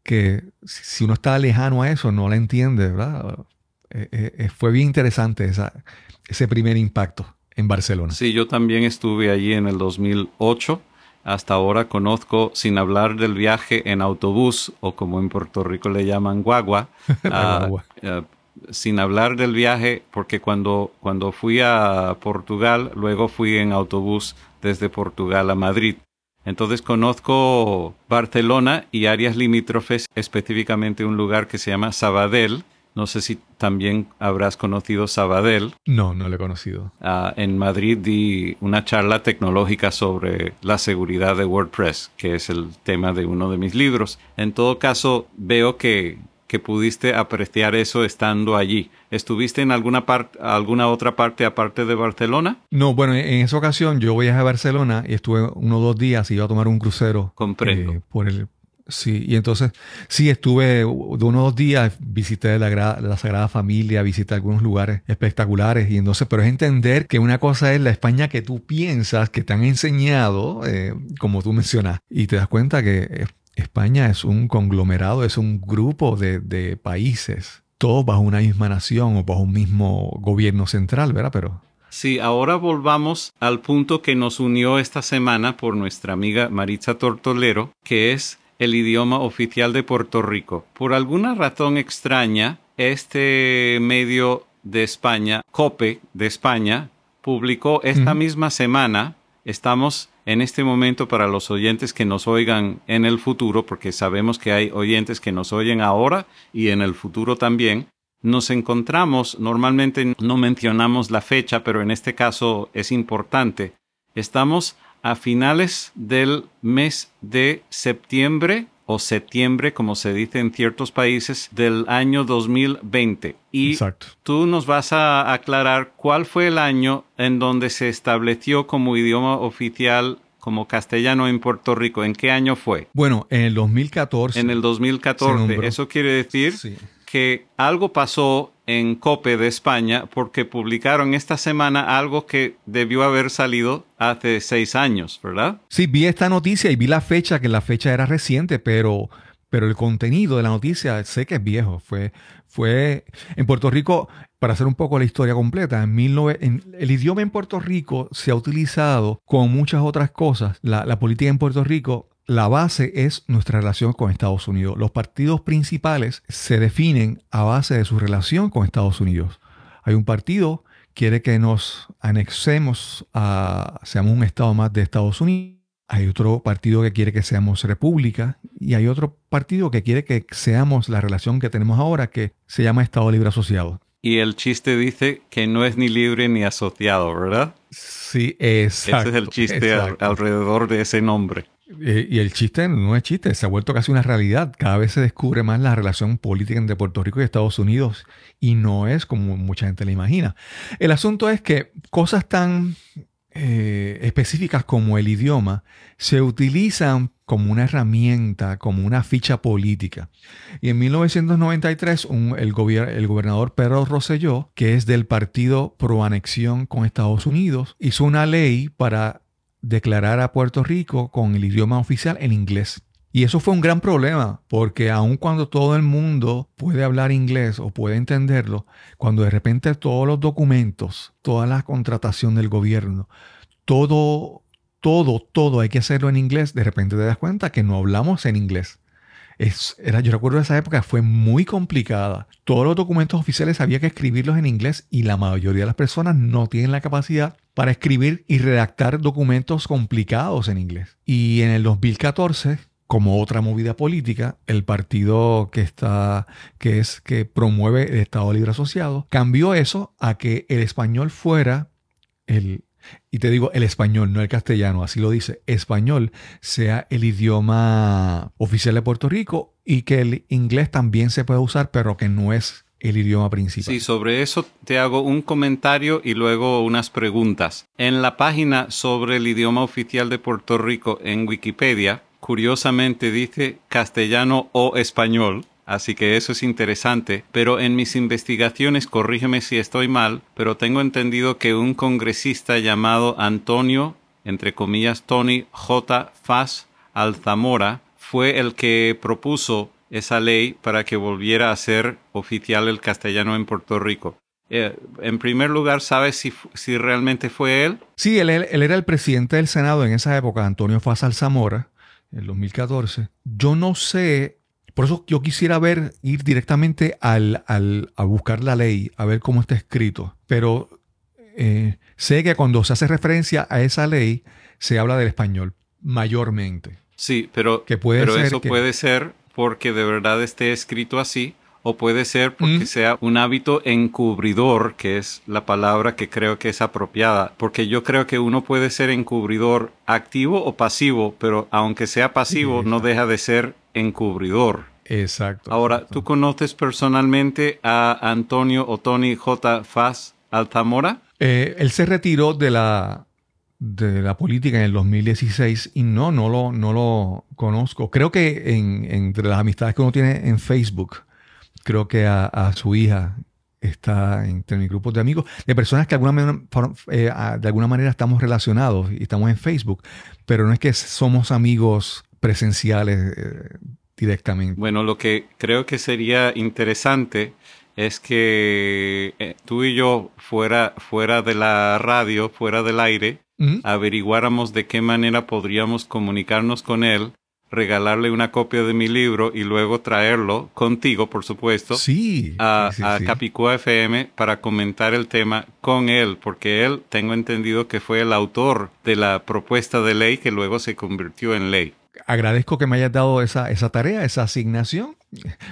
que si uno está lejano a eso no la entiende, ¿verdad? Eh, eh, eh, fue bien interesante esa, ese primer impacto en Barcelona. Sí, yo también estuve allí en el 2008. Hasta ahora conozco, sin hablar del viaje en autobús, o como en Puerto Rico le llaman guagua, sin hablar del viaje, porque cuando, cuando fui a Portugal, luego fui en autobús desde Portugal a Madrid. Entonces conozco Barcelona y áreas limítrofes, específicamente un lugar que se llama Sabadell, no sé si también habrás conocido Sabadell. No, no lo he conocido. Ah, en Madrid di una charla tecnológica sobre la seguridad de WordPress, que es el tema de uno de mis libros. En todo caso, veo que, que pudiste apreciar eso estando allí. ¿Estuviste en alguna, parte, alguna otra parte aparte de Barcelona? No, bueno, en esa ocasión yo viajé a Barcelona y estuve unos dos días y iba a tomar un crucero. Comprendo. Eh, por el, Sí, y entonces, sí, estuve de unos días, visité la, la, Sagrada Familia, visité algunos lugares espectaculares, y entonces, pero es entender que una cosa es la España que tú piensas, que te han enseñado, eh, como tú mencionas, y te das cuenta que España es un conglomerado, es un grupo de, de países, todos bajo una misma nación o bajo un mismo gobierno central, ¿verdad? Pero Sí, ahora volvamos al punto que nos unió esta semana por nuestra amiga Maritza Tortolero, que es el idioma oficial de Puerto Rico. Por alguna razón extraña, este medio de España, COPE de España, publicó esta misma semana, estamos en este momento para los oyentes que nos oigan en el futuro, porque sabemos que hay oyentes que nos oyen ahora y en el futuro también, nos encontramos, normalmente no mencionamos la fecha, pero en este caso es importante, estamos a finales del mes de septiembre o septiembre, como se dice en ciertos países, del año 2020. Y tú nos vas a aclarar cuál fue el año en donde se estableció como idioma oficial como castellano en Puerto Rico. ¿En qué año fue? Bueno, en el 2014. En el 2014. Eso quiere decir que algo pasó en COPE de España porque publicaron esta semana algo que debió haber salido hace seis años, ¿verdad? Sí, vi esta noticia y vi la fecha, que la fecha era reciente, pero, pero el contenido de la noticia sé que es viejo. Fue, fue en Puerto Rico, para hacer un poco la historia completa, en, el idioma en Puerto Rico se ha utilizado con muchas otras cosas. La, la política en Puerto Rico la base es nuestra relación con Estados Unidos. Los partidos principales se definen a base de su relación con Estados Unidos. Hay un partido que quiere que nos anexemos a, seamos un estado más de Estados Unidos. Hay otro partido que quiere que seamos república y hay otro partido que quiere que seamos la relación que tenemos ahora que se llama Estado Libre Asociado. Y el chiste dice que no es ni libre ni asociado, ¿verdad? Sí, exacto. Ese es el chiste alrededor de ese nombre. Y el chiste no es chiste, se ha vuelto casi una realidad. Cada vez se descubre más la relación política entre Puerto Rico y Estados Unidos y no es como mucha gente le imagina. El asunto es que cosas tan eh, específicas como el idioma se utilizan como una herramienta, como una ficha política. Y en 1993 el, el gobernador Pedro Rosselló, que es del partido pro anexión con Estados Unidos, hizo una ley para declarar a Puerto Rico con el idioma oficial en inglés. Y eso fue un gran problema, porque aun cuando todo el mundo puede hablar inglés o puede entenderlo, cuando de repente todos los documentos, toda la contratación del gobierno, todo, todo, todo hay que hacerlo en inglés, de repente te das cuenta que no hablamos en inglés. Era, yo recuerdo esa época fue muy complicada. Todos los documentos oficiales había que escribirlos en inglés y la mayoría de las personas no tienen la capacidad para escribir y redactar documentos complicados en inglés. Y en el 2014 como otra movida política, el partido que está, que es, que promueve el Estado Libre Asociado, cambió eso a que el español fuera el, y te digo el español, no el castellano, así lo dice, español sea el idioma oficial de Puerto Rico y que el inglés también se puede usar, pero que no es el idioma principal. Sí, sobre eso te hago un comentario y luego unas preguntas. En la página sobre el idioma oficial de Puerto Rico en Wikipedia, curiosamente dice castellano o español, así que eso es interesante, pero en mis investigaciones, corrígeme si estoy mal, pero tengo entendido que un congresista llamado Antonio, entre comillas, Tony J. Faz Alzamora, fue el que propuso esa ley para que volviera a ser oficial el castellano en Puerto Rico. Eh, en primer lugar, ¿sabes si, si realmente fue él? Sí, él, él, era el presidente del Senado en esa época, Antonio Faz Alzamora el 2014. Yo no sé, por eso yo quisiera ver, ir directamente al, al, a buscar la ley, a ver cómo está escrito. Pero eh, sé que cuando se hace referencia a esa ley, se habla del español, mayormente. Sí, pero, que puede pero eso puede ser porque de verdad esté escrito así o puede ser porque sea un hábito encubridor, que es la palabra que creo que es apropiada, porque yo creo que uno puede ser encubridor activo o pasivo, pero aunque sea pasivo, no deja de ser encubridor. Exacto. Ahora, ¿tú conoces personalmente a Antonio o Tony J. Faz Altamora? Eh, él se retiró de la, de la política en el 2016 y no, no lo, no lo conozco. Creo que entre las amistades que uno tiene en Facebook, creo que a, su hija está entre mi grupo de amigos, de personas que de alguna, manera, eh, de alguna manera estamos relacionados y estamos en Facebook, pero no es que somos amigos presenciales eh, directamente. Bueno, lo que creo que sería interesante es que eh, tú y yo fuera, fuera de la radio, fuera del aire, averiguáramos de qué manera podríamos comunicarnos con él regalarle una copia de mi libro y luego traerlo contigo, por supuesto, sí, a, Capicúa FM para comentar el tema con él, porque él, tengo entendido que fue el autor de la propuesta de ley que luego se convirtió en ley. Agradezco que me hayas dado esa, esa tarea, esa asignación.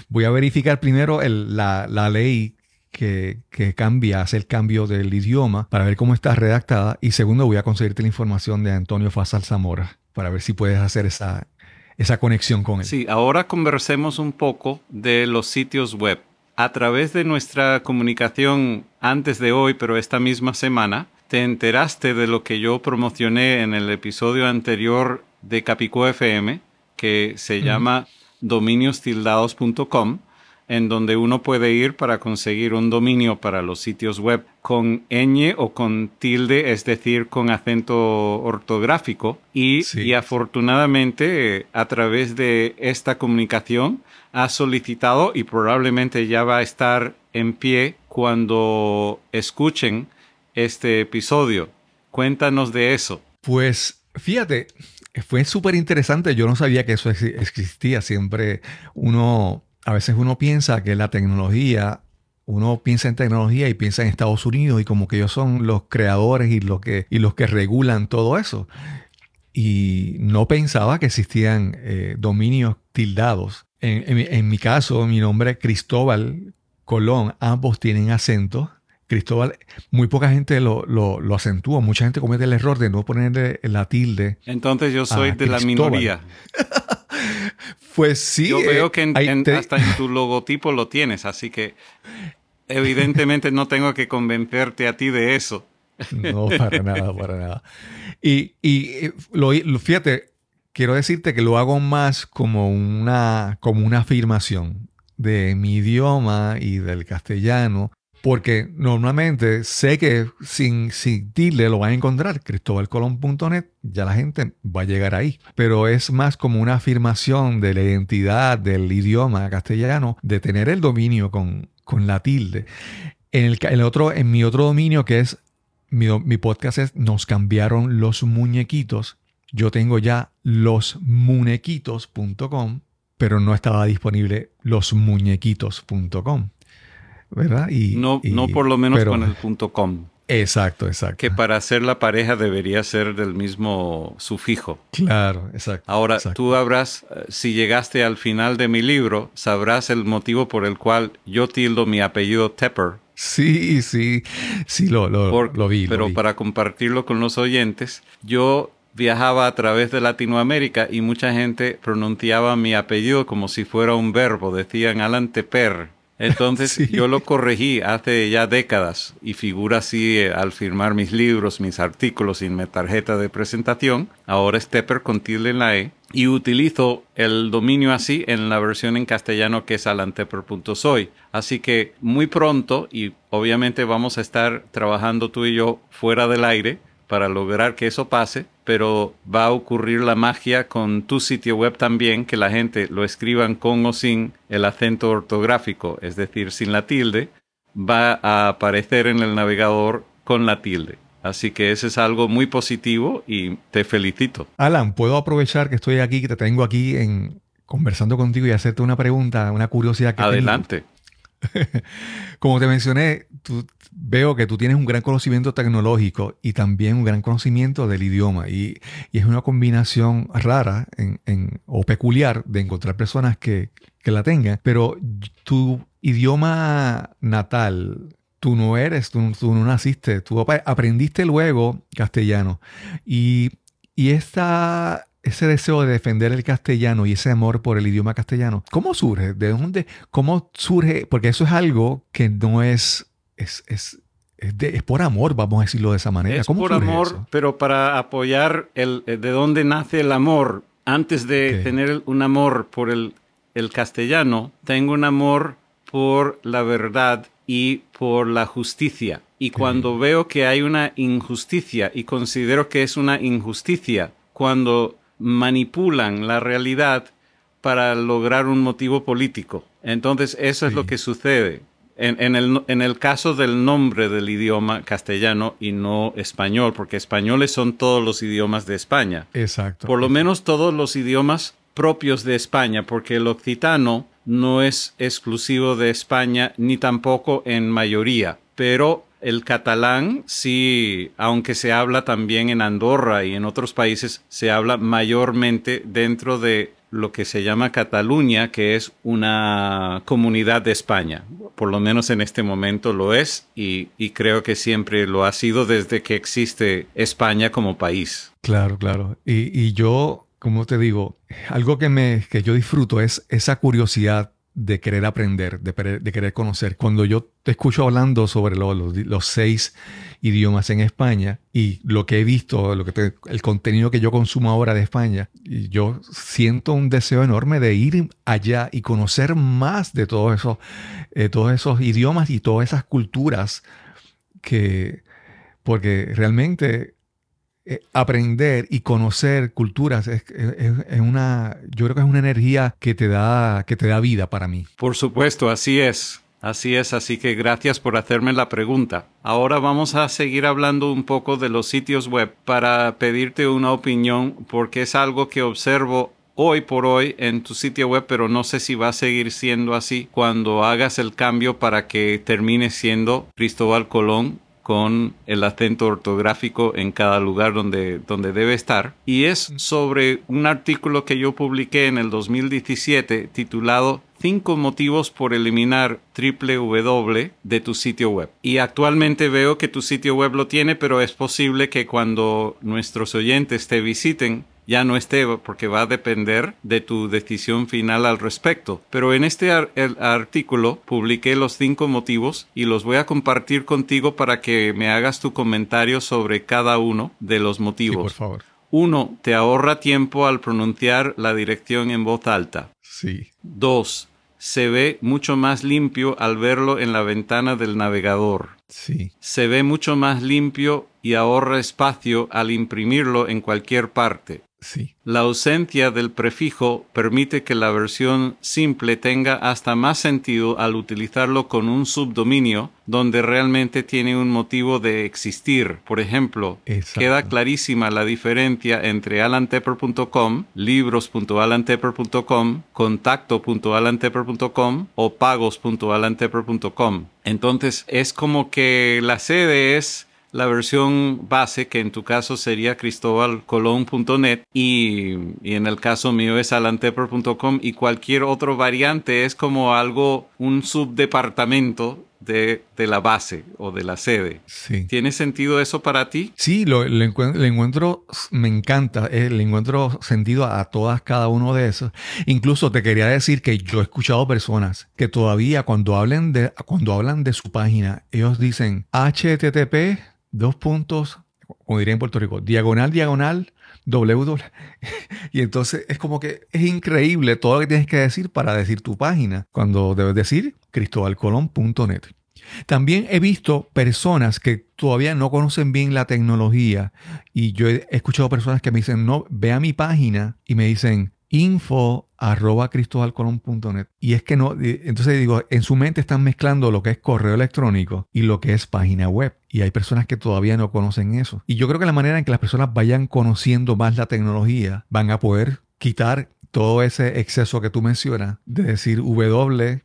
Voy a verificar primero la, la ley que, que, cambia, hace el cambio del idioma para ver cómo está redactada. Y segundo, voy a conseguirte la información de Antonio Fasal Zamora para ver si puedes hacer esa, esa conexión con él. Sí, ahora conversemos un poco de los sitios web. A través de nuestra comunicación antes de hoy, pero esta misma semana, te enteraste de lo que yo promocioné en el episodio anterior de Capicú FM, que se llama dominiostildados.com en donde uno puede ir para conseguir un dominio para los sitios web con ñ o con tilde, es decir, con acento ortográfico. Y, y afortunadamente, a través de esta comunicación, ha solicitado y probablemente ya va a estar en pie cuando escuchen este episodio. Cuéntanos de eso. Pues fíjate, fue súper interesante. Yo no sabía que eso existía. Siempre uno a veces uno piensa que la tecnología, uno piensa en tecnología y piensa en Estados Unidos y como que ellos son los creadores y los que, y los que regulan todo eso. Y no pensaba que existían eh, dominios tildados. En, mi caso, mi nombre es Cristóbal Colón, ambos tienen acento. Cristóbal, muy poca gente lo, lo, acentúa, mucha gente comete el error de no ponerle la tilde. Entonces yo soy de la minoría. Pues sí. Yo veo que hasta en tu logotipo lo tienes, así que evidentemente no tengo que convencerte a ti de eso. No, para nada, para nada. Y, y lo, fíjate, quiero decirte que lo hago más como una, como una afirmación de mi idioma y del castellano porque normalmente sé que sin, sin tilde lo van a encontrar, cristobalcolón.net, ya la gente va a llegar ahí. Pero es más como una afirmación de la identidad del idioma castellano, de tener el dominio con, con la tilde. En, el, otro, en mi otro dominio que es, mi, podcast es Nos cambiaron los muñequitos. Yo tengo ya losmuñequitos.com, pero no estaba disponible losmuñequitos.com. ¿verdad? Y, no, no por lo menos con el punto .com. Exacto, exacto. Que para hacer la pareja debería ser del mismo sufijo. Claro, exacto. Ahora, tú habrás, eh, si llegaste al final de mi libro, sabrás el motivo por el cual yo tildo mi apellido Tepper. Sí, sí, sí, lo, lo, lo vi. Pero vi. para compartirlo con los oyentes, yo viajaba a través de Latinoamérica y mucha gente pronunciaba mi apellido como si fuera un verbo. Decían Alan Tepper entonces yo lo corregí hace ya décadas y figura así eh, al firmar mis libros, mis artículos y mi tarjeta de presentación. Ahora Stepper con tilde en la E. Y utilizo el dominio así en la versión en castellano que es alantepper.soy. Así que muy pronto, y obviamente vamos a estar trabajando tú y yo fuera del aire, para lograr que eso pase, pero va a ocurrir la magia con tu sitio web también, que la gente lo escriban con o sin el acento ortográfico, es decir, sin la tilde, va a aparecer en el navegador con la tilde. Así que eso es algo muy positivo y te felicito. Alan, puedo aprovechar que estoy aquí, que te tengo aquí en conversando contigo y hacerte una pregunta, una curiosidad que Adelante. Como te mencioné, veo que tú tienes un gran conocimiento tecnológico y también un gran conocimiento del idioma. Y, es una combinación rara o peculiar de encontrar personas que, la tengan. Pero tu idioma natal, tú no eres, tú, no naciste, tú aprendiste luego castellano. Y, y esta ese deseo de defender el castellano y ese amor por el idioma castellano, ¿cómo surge? ¿De dónde? ¿Cómo surge? Porque eso es algo que no es, es, es, es, por amor, vamos a decirlo de esa manera. Es por amor, pero para apoyar el, eh, de dónde nace el amor. Antes de tener un amor por el, el castellano, tengo un amor por la verdad y por la justicia. Y cuando veo que hay una injusticia y considero que es una injusticia, cuando manipulan la realidad para lograr un motivo político. Entonces, eso es lo que sucede. En, el, en, el, caso del nombre del idioma castellano y no español, porque españoles son todos los idiomas de España. Exacto. Por lo menos todos los idiomas propios de España, porque el occitano no es exclusivo de España ni tampoco en mayoría, pero el catalán sí, aunque se habla también en Andorra y en otros países, se habla mayormente dentro de lo que se llama Cataluña, que es una comunidad de España. Por lo menos en este momento lo es y, creo que siempre lo ha sido desde que existe España como país. Claro, claro. Y, y yo, como te digo, algo que, me, que yo disfruto es esa curiosidad de querer aprender, de, querer conocer. Cuando yo te escucho hablando sobre los, seis idiomas en España y lo que he visto, lo que el contenido que yo consumo ahora de España, yo siento un deseo enorme de ir allá y conocer más de todos esos, eh, todos esos idiomas y todas esas culturas que, porque realmente eh, aprender y conocer culturas es, una, yo creo que es una energía que te da, que te da vida para mí. Por supuesto, así es. Así es, así que gracias por hacerme la pregunta. Ahora vamos a seguir hablando un poco de los sitios web para pedirte una opinión porque es algo que observo hoy por hoy en tu sitio web, pero no sé si va a seguir siendo así cuando hagas el cambio para que termine siendo Cristóbal Colón con el acento ortográfico en cada lugar donde, donde debe estar. Y es sobre un artículo que yo publiqué en el 2017 titulado Cinco motivos por eliminar triple W de tu sitio web. Y actualmente veo que tu sitio web lo tiene, pero es posible que cuando nuestros oyentes te visiten ya no esté porque va a depender de tu decisión final al respecto. Pero en este artículo publiqué los cinco motivos y los voy a compartir contigo para que me hagas tu comentario sobre cada uno de los motivos. por favor. Uno, te ahorra tiempo al pronunciar la dirección en voz alta. Sí. Dos, se ve mucho más limpio al verlo en la ventana del navegador. Sí. Se ve mucho más limpio y ahorra espacio al imprimirlo en cualquier parte. Sí. La ausencia del prefijo permite que la versión simple tenga hasta más sentido al utilizarlo con un subdominio donde realmente tiene un motivo de existir. Por ejemplo, Exacto. queda clarísima la diferencia entre alantepper.com, libros.alantepper.com, contacto.alantepper.com o pagos.alantepper.com. Entonces es como que la sede es la versión base, que en tu caso sería cristobalcolón.net y, y, en el caso mío es alantepper.com y cualquier otro variante es como algo, un subdepartamento de, de, la base o de la sede. Sí. ¿Tiene sentido eso para ti? Sí, lo, lo encuentro, le encuentro, me encanta, eh, le encuentro sentido a, a todas, cada uno de esos. Incluso te quería decir que yo he escuchado personas que todavía cuando hablen de, cuando hablan de su página, ellos dicen HTTP dos puntos, como diría en Puerto Rico, diagonal, diagonal, W. Y entonces es como que es increíble todo lo que tienes que decir para decir tu página, cuando debes decir cristobalcolón.net. También he visto personas que todavía no conocen bien la tecnología y yo he escuchado personas que me dicen, no, ve a mi página y me dicen, info arroba cristobalcolón.net y es que no, entonces digo, en su mente están mezclando lo que es correo electrónico y lo que es página web y hay personas que todavía no conocen eso y yo creo que la manera en que las personas vayan conociendo más la tecnología van a poder quitar todo ese exceso que tú mencionas de decir W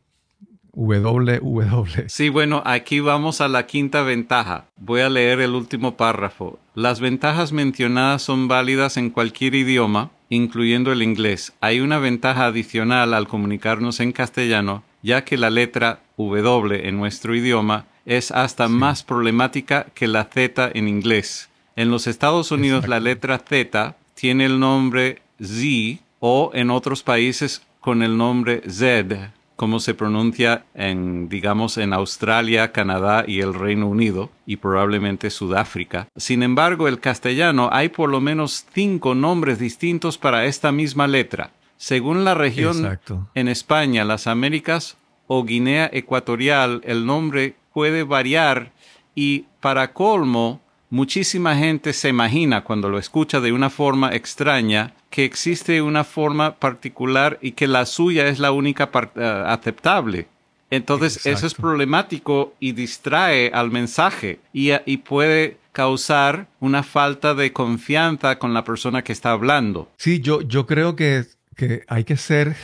www. Sí, bueno, aquí vamos a la quinta ventaja. Voy a leer el último párrafo. Las ventajas mencionadas son válidas en cualquier idioma, incluyendo el inglés. Hay una ventaja adicional al comunicarnos en castellano, ya que la letra W en nuestro idioma es hasta sí. más problemática que la Z en inglés. En los Estados Unidos Exacto. la letra Z tiene el nombre Z o en otros países con el nombre Z como se pronuncia en, digamos, en Australia, Canadá y el Reino Unido y probablemente Sudáfrica. Sin embargo, el castellano hay por lo menos cinco nombres distintos para esta misma letra. Según la región Exacto. en España, las Américas o Guinea Ecuatorial, el nombre puede variar y para colmo, muchísima gente se imagina cuando lo escucha de una forma extraña que existe una forma particular y que la suya es la única uh, aceptable. Entonces Exacto. eso es problemático y distrae al mensaje y, y, puede causar una falta de confianza con la persona que está hablando. Sí, yo, yo creo que, que hay que ser...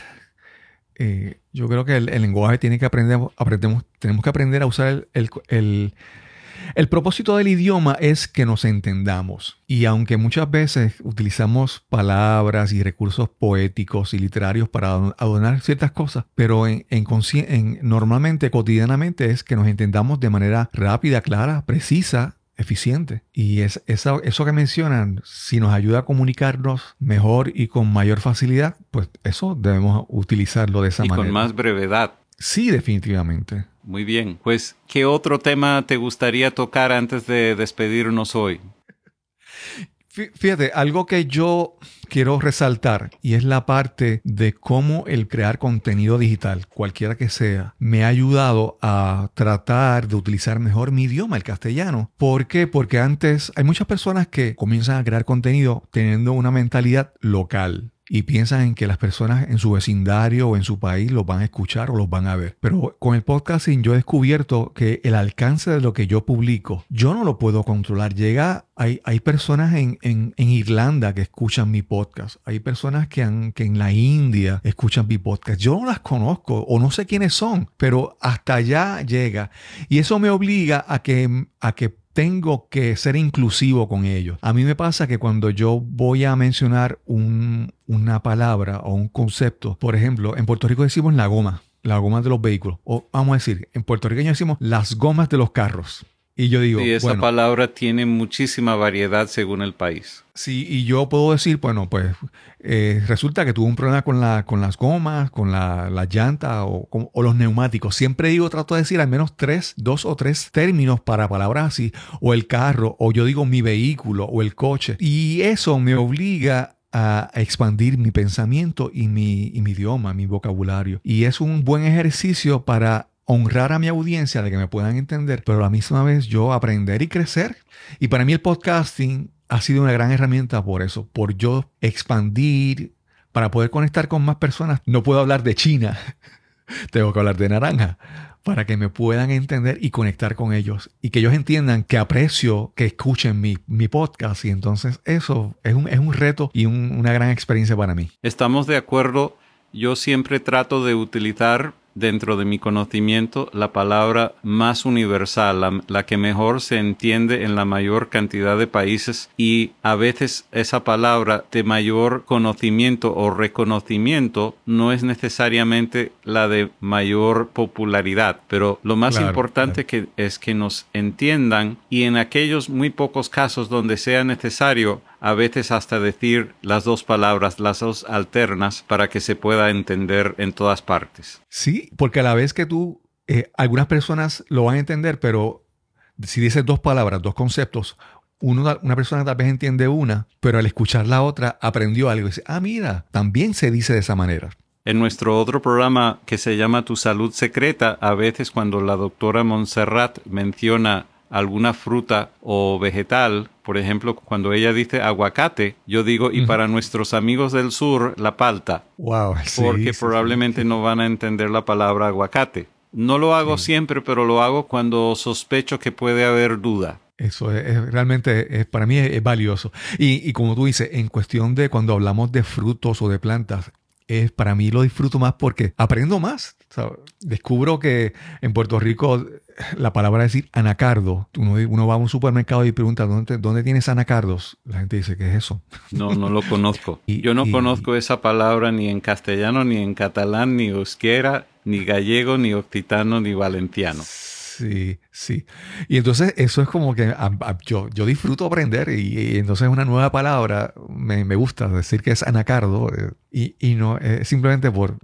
Eh, yo creo que el, el, lenguaje tiene que aprender, aprendemos, tenemos que aprender a usar el, el, el propósito del idioma es que nos entendamos. Y aunque muchas veces utilizamos palabras y recursos poéticos y literarios para adornar ciertas cosas, pero en, en, en, normalmente, cotidianamente, es que nos entendamos de manera rápida, clara, precisa, eficiente. Y es, eso, eso que mencionan, si nos ayuda a comunicarnos mejor y con mayor facilidad, pues eso debemos utilizarlo de esa y manera. con más brevedad. Sí, definitivamente. Muy bien. Pues, ¿qué otro tema te gustaría tocar antes de despedirnos hoy? Fíjate, algo que yo quiero resaltar y es la parte de cómo el crear contenido digital, cualquiera que sea, me ha ayudado a tratar de utilizar mejor mi idioma, el castellano. ¿Por qué? Porque antes hay muchas personas que comienzan a crear contenido teniendo una mentalidad local y piensan en que las personas en su vecindario o en su país los van a escuchar o los van a ver. Pero con el podcasting yo he descubierto que el alcance de lo que yo publico, yo no lo puedo controlar. Llega, hay, hay personas en, en, en Irlanda que escuchan mi podcast, hay personas que, han, que en la India escuchan mi podcast. Yo no las conozco o no sé quiénes son, pero hasta allá llega. Y eso me obliga a que, a que tengo que ser inclusivo con ellos. A mí me pasa que cuando yo voy a mencionar un, una palabra o un concepto, por ejemplo, en Puerto Rico decimos la goma, la goma de los vehículos, o vamos a decir, en puertorriqueño decimos las gomas de los carros. Y yo digo, y esa bueno, palabra tiene muchísima variedad según el país. Sí, y yo puedo decir, bueno, pues eh, resulta que tuve un problema con, la, con las gomas, con la, la llanta o, con, o, los neumáticos. Siempre digo, trato de decir al menos tres, dos o tres términos para palabras así, o el carro, o yo digo mi vehículo, o el coche. Y eso me obliga a expandir mi pensamiento y mi, y mi idioma, mi vocabulario. Y es un buen ejercicio para honrar a mi audiencia de que me puedan entender, pero a la misma vez yo aprender y crecer. Y para mí el podcasting ha sido una gran herramienta por eso, por yo expandir, para poder conectar con más personas. No puedo hablar de China, tengo que hablar de naranja, para que me puedan entender y conectar con ellos y que ellos entiendan que aprecio que escuchen mi, mi podcast. Y entonces eso es un, es un reto y un- una gran experiencia para mí. Estamos de acuerdo. Yo siempre trato de utilizar dentro de mi conocimiento la palabra más universal, la, la que mejor se entiende en la mayor cantidad de países y a veces esa palabra de mayor conocimiento o reconocimiento no es necesariamente la de mayor popularidad, pero lo más Claro, importante que es que nos entiendan y en aquellos muy pocos casos donde sea necesario a veces hasta decir las dos palabras, las dos alternas, para que se pueda entender en todas partes. Sí, porque a la vez que tú, eh, algunas personas lo van a entender, pero si dices dos palabras, dos conceptos, uno, una persona tal vez entiende una, pero al escuchar la otra aprendió algo y dice, ah, mira, también se dice de esa manera. En nuestro otro programa que se llama Tu Salud Secreta, a veces cuando la doctora Montserrat menciona alguna fruta o vegetal, por ejemplo, cuando ella dice aguacate, yo digo, y para nuestros amigos del sur, la palta. Wow. sí, porque sí, probablemente sí. no van a entender la palabra aguacate. No lo hago siempre, pero lo hago cuando sospecho que puede haber duda. Eso es, es- realmente es, para mí es, es valioso. Y, y como tú dices, en cuestión de cuando hablamos de frutos o de plantas, es, para mí lo disfruto más porque aprendo más. ¿sabes? Descubro que en Puerto Rico la palabra decir anacardo, uno, uno va a un supermercado y pregunta, ¿dónde, ¿dónde tienes anacardos? La gente dice, ¿qué es eso? No, no lo conozco. Y- Yo no y- conozco esa palabra ni en castellano, ni en catalán, ni euskera, ni gallego, ni occitano, ni valenciano. Sí, sí. Y entonces eso es como que a- a- yo, yo disfruto aprender y, y entonces una nueva palabra me, me gusta decir que es anacardo eh, y, y no simplemente por,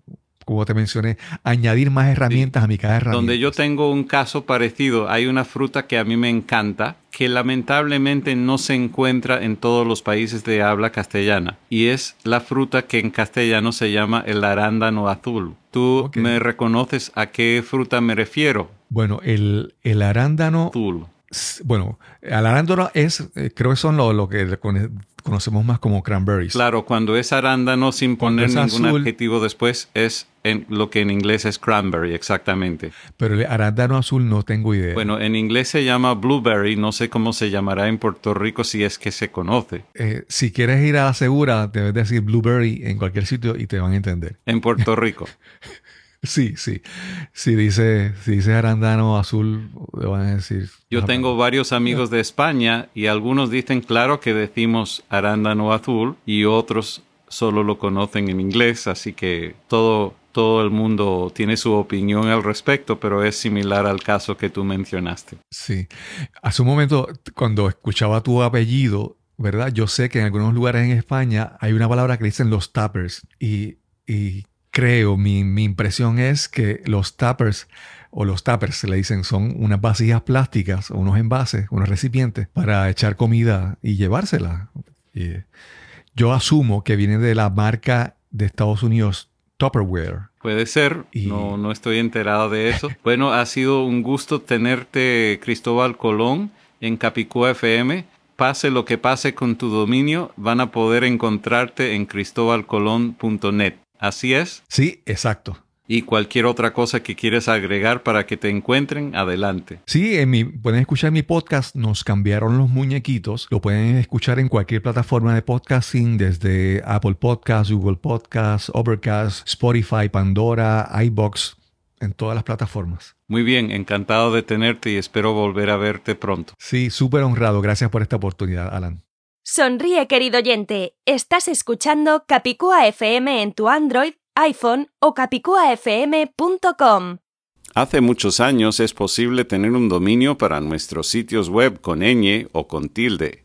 como te mencioné, añadir más herramientas a mi caja de herramientas. Donde yo tengo un caso parecido, hay una fruta que a mí me encanta, que lamentablemente no se encuentra en todos los países de habla castellana, y es la fruta que en castellano se llama el arándano azul. ¿Tú me reconoces a qué fruta me refiero? Bueno, el, el arándano, Azul. s- bueno, el arándano es, eh, creo que son lo, lo que cono- conocemos más como cranberries. Claro, cuando es arándano sin poner ningún azul. adjetivo después, es en lo que en inglés es cranberry, exactamente. Pero el arándano azul no tengo idea. Bueno, en inglés se llama blueberry, no sé cómo se llamará en Puerto Rico si es que se conoce. Eh, si quieres ir a la segura, debes decir blueberry en cualquier sitio y te van a entender. En Puerto Rico. Sí, sí. Si dice, si dice arándano azul, le van a decir. Yo tengo varios amigos de España y algunos dicen claro que decimos arándano azul y otros solo lo conocen en inglés, así que todo, todo el mundo tiene su opinión al respecto, pero es similar al caso que tú mencionaste. Sí. Hace un momento, cuando escuchaba tu apellido, ¿verdad? Yo sé que en algunos lugares en España hay una palabra que dicen los tappers y, y creo, mi, mi impresión es que los tappers o los tappers se le dicen son unas vasijas plásticas o unos envases, unos recipientes para echar comida y llevársela. Y, eh, yo asumo que viene de la marca de Estados Unidos Tupperware. Puede ser, Y- no, no estoy enterado de eso. Bueno, ha sido un gusto tenerte, Cristóbal Colón, en Capicúa FM. Pase lo que pase con tu dominio, van a poder encontrarte en cristobalcolón.net. Así es. Sí, exacto. Y cualquier otra cosa que quieras agregar para que te encuentren, adelante. Sí, en mi, pueden escuchar mi podcast, nos cambiaron los muñequitos. Lo pueden escuchar en cualquier plataforma de podcasting, desde Apple Podcasts, Google Podcasts, Overcast, Spotify, Pandora, iBox, en todas las plataformas. Muy bien, encantado de tenerte y espero volver a verte pronto. Sí, súper honrado. Gracias por esta oportunidad, Alan. Sonríe, querido oyente. Estás escuchando Capicúa FM en tu Android, iPhone o capicuafm.com. Hace muchos años es posible tener un dominio para nuestros sitios web con ñ o con tilde.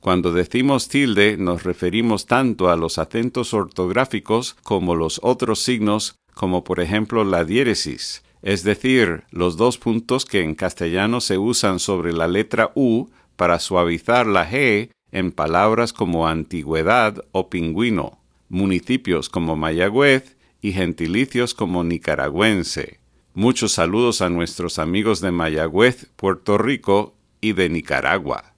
Cuando decimos tilde nos referimos tanto a los acentos ortográficos como los otros signos, como por ejemplo la diéresis, es decir, los dos puntos que en castellano se usan sobre la letra U para suavizar la G en palabras como antigüedad o pingüino, municipios como Mayagüez y gentilicios como nicaragüense. Muchos saludos a nuestros amigos de Mayagüez, Puerto Rico y de Nicaragua.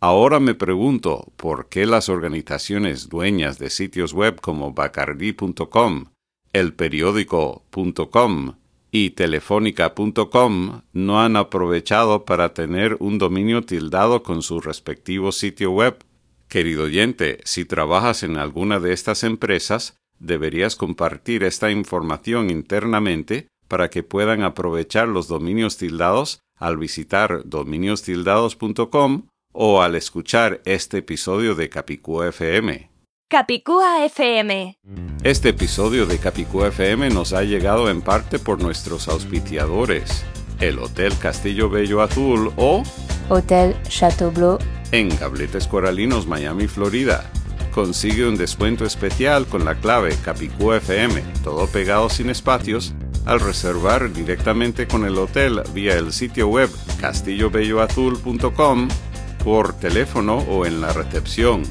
Ahora me pregunto por qué las organizaciones dueñas de sitios web como bacardi.com, elperiódico.com y telefónica.com no han aprovechado para tener un dominio tildado con su respectivo sitio web. Querido oyente, si trabajas en alguna de estas empresas, deberías compartir esta información internamente para que puedan aprovechar los dominios tildados al visitar dominiostildados.com o al escuchar este episodio de Capicúa FM. Capicúa FM. Este episodio de Capicúa FM nos ha llegado en parte por nuestros auspiciadores, el Hotel Castillo Bello Azul o Hotel Chateau Bleu en Gabletes Coralinos, Miami, Florida. Consigue un descuento especial con la clave Capicúa FM, todo pegado sin espacios, al reservar directamente con el hotel vía el sitio web castillobelloazul.com, por teléfono o en la recepción.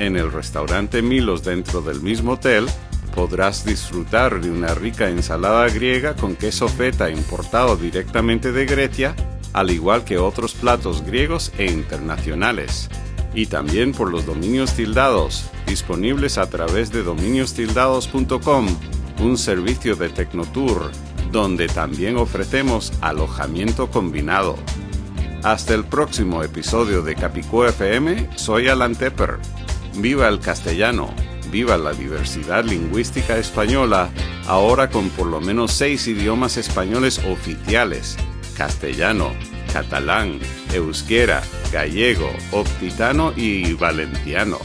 En el restaurante Milos dentro del mismo hotel podrás disfrutar de una rica ensalada griega con queso feta importado directamente de Grecia, al igual que otros platos griegos e internacionales. Y también por los dominios tildados, disponibles a través de dominiostildados.com un servicio de Tecnotour, donde también ofrecemos alojamiento combinado. Hasta el próximo episodio de Capicú FM, soy Alan Tepper. Viva el castellano, viva la diversidad lingüística española, ahora con por lo menos seis idiomas españoles oficiales, castellano, catalán, euskera, gallego, occitano y valenciano.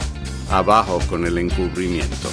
Abajo con el encubrimiento.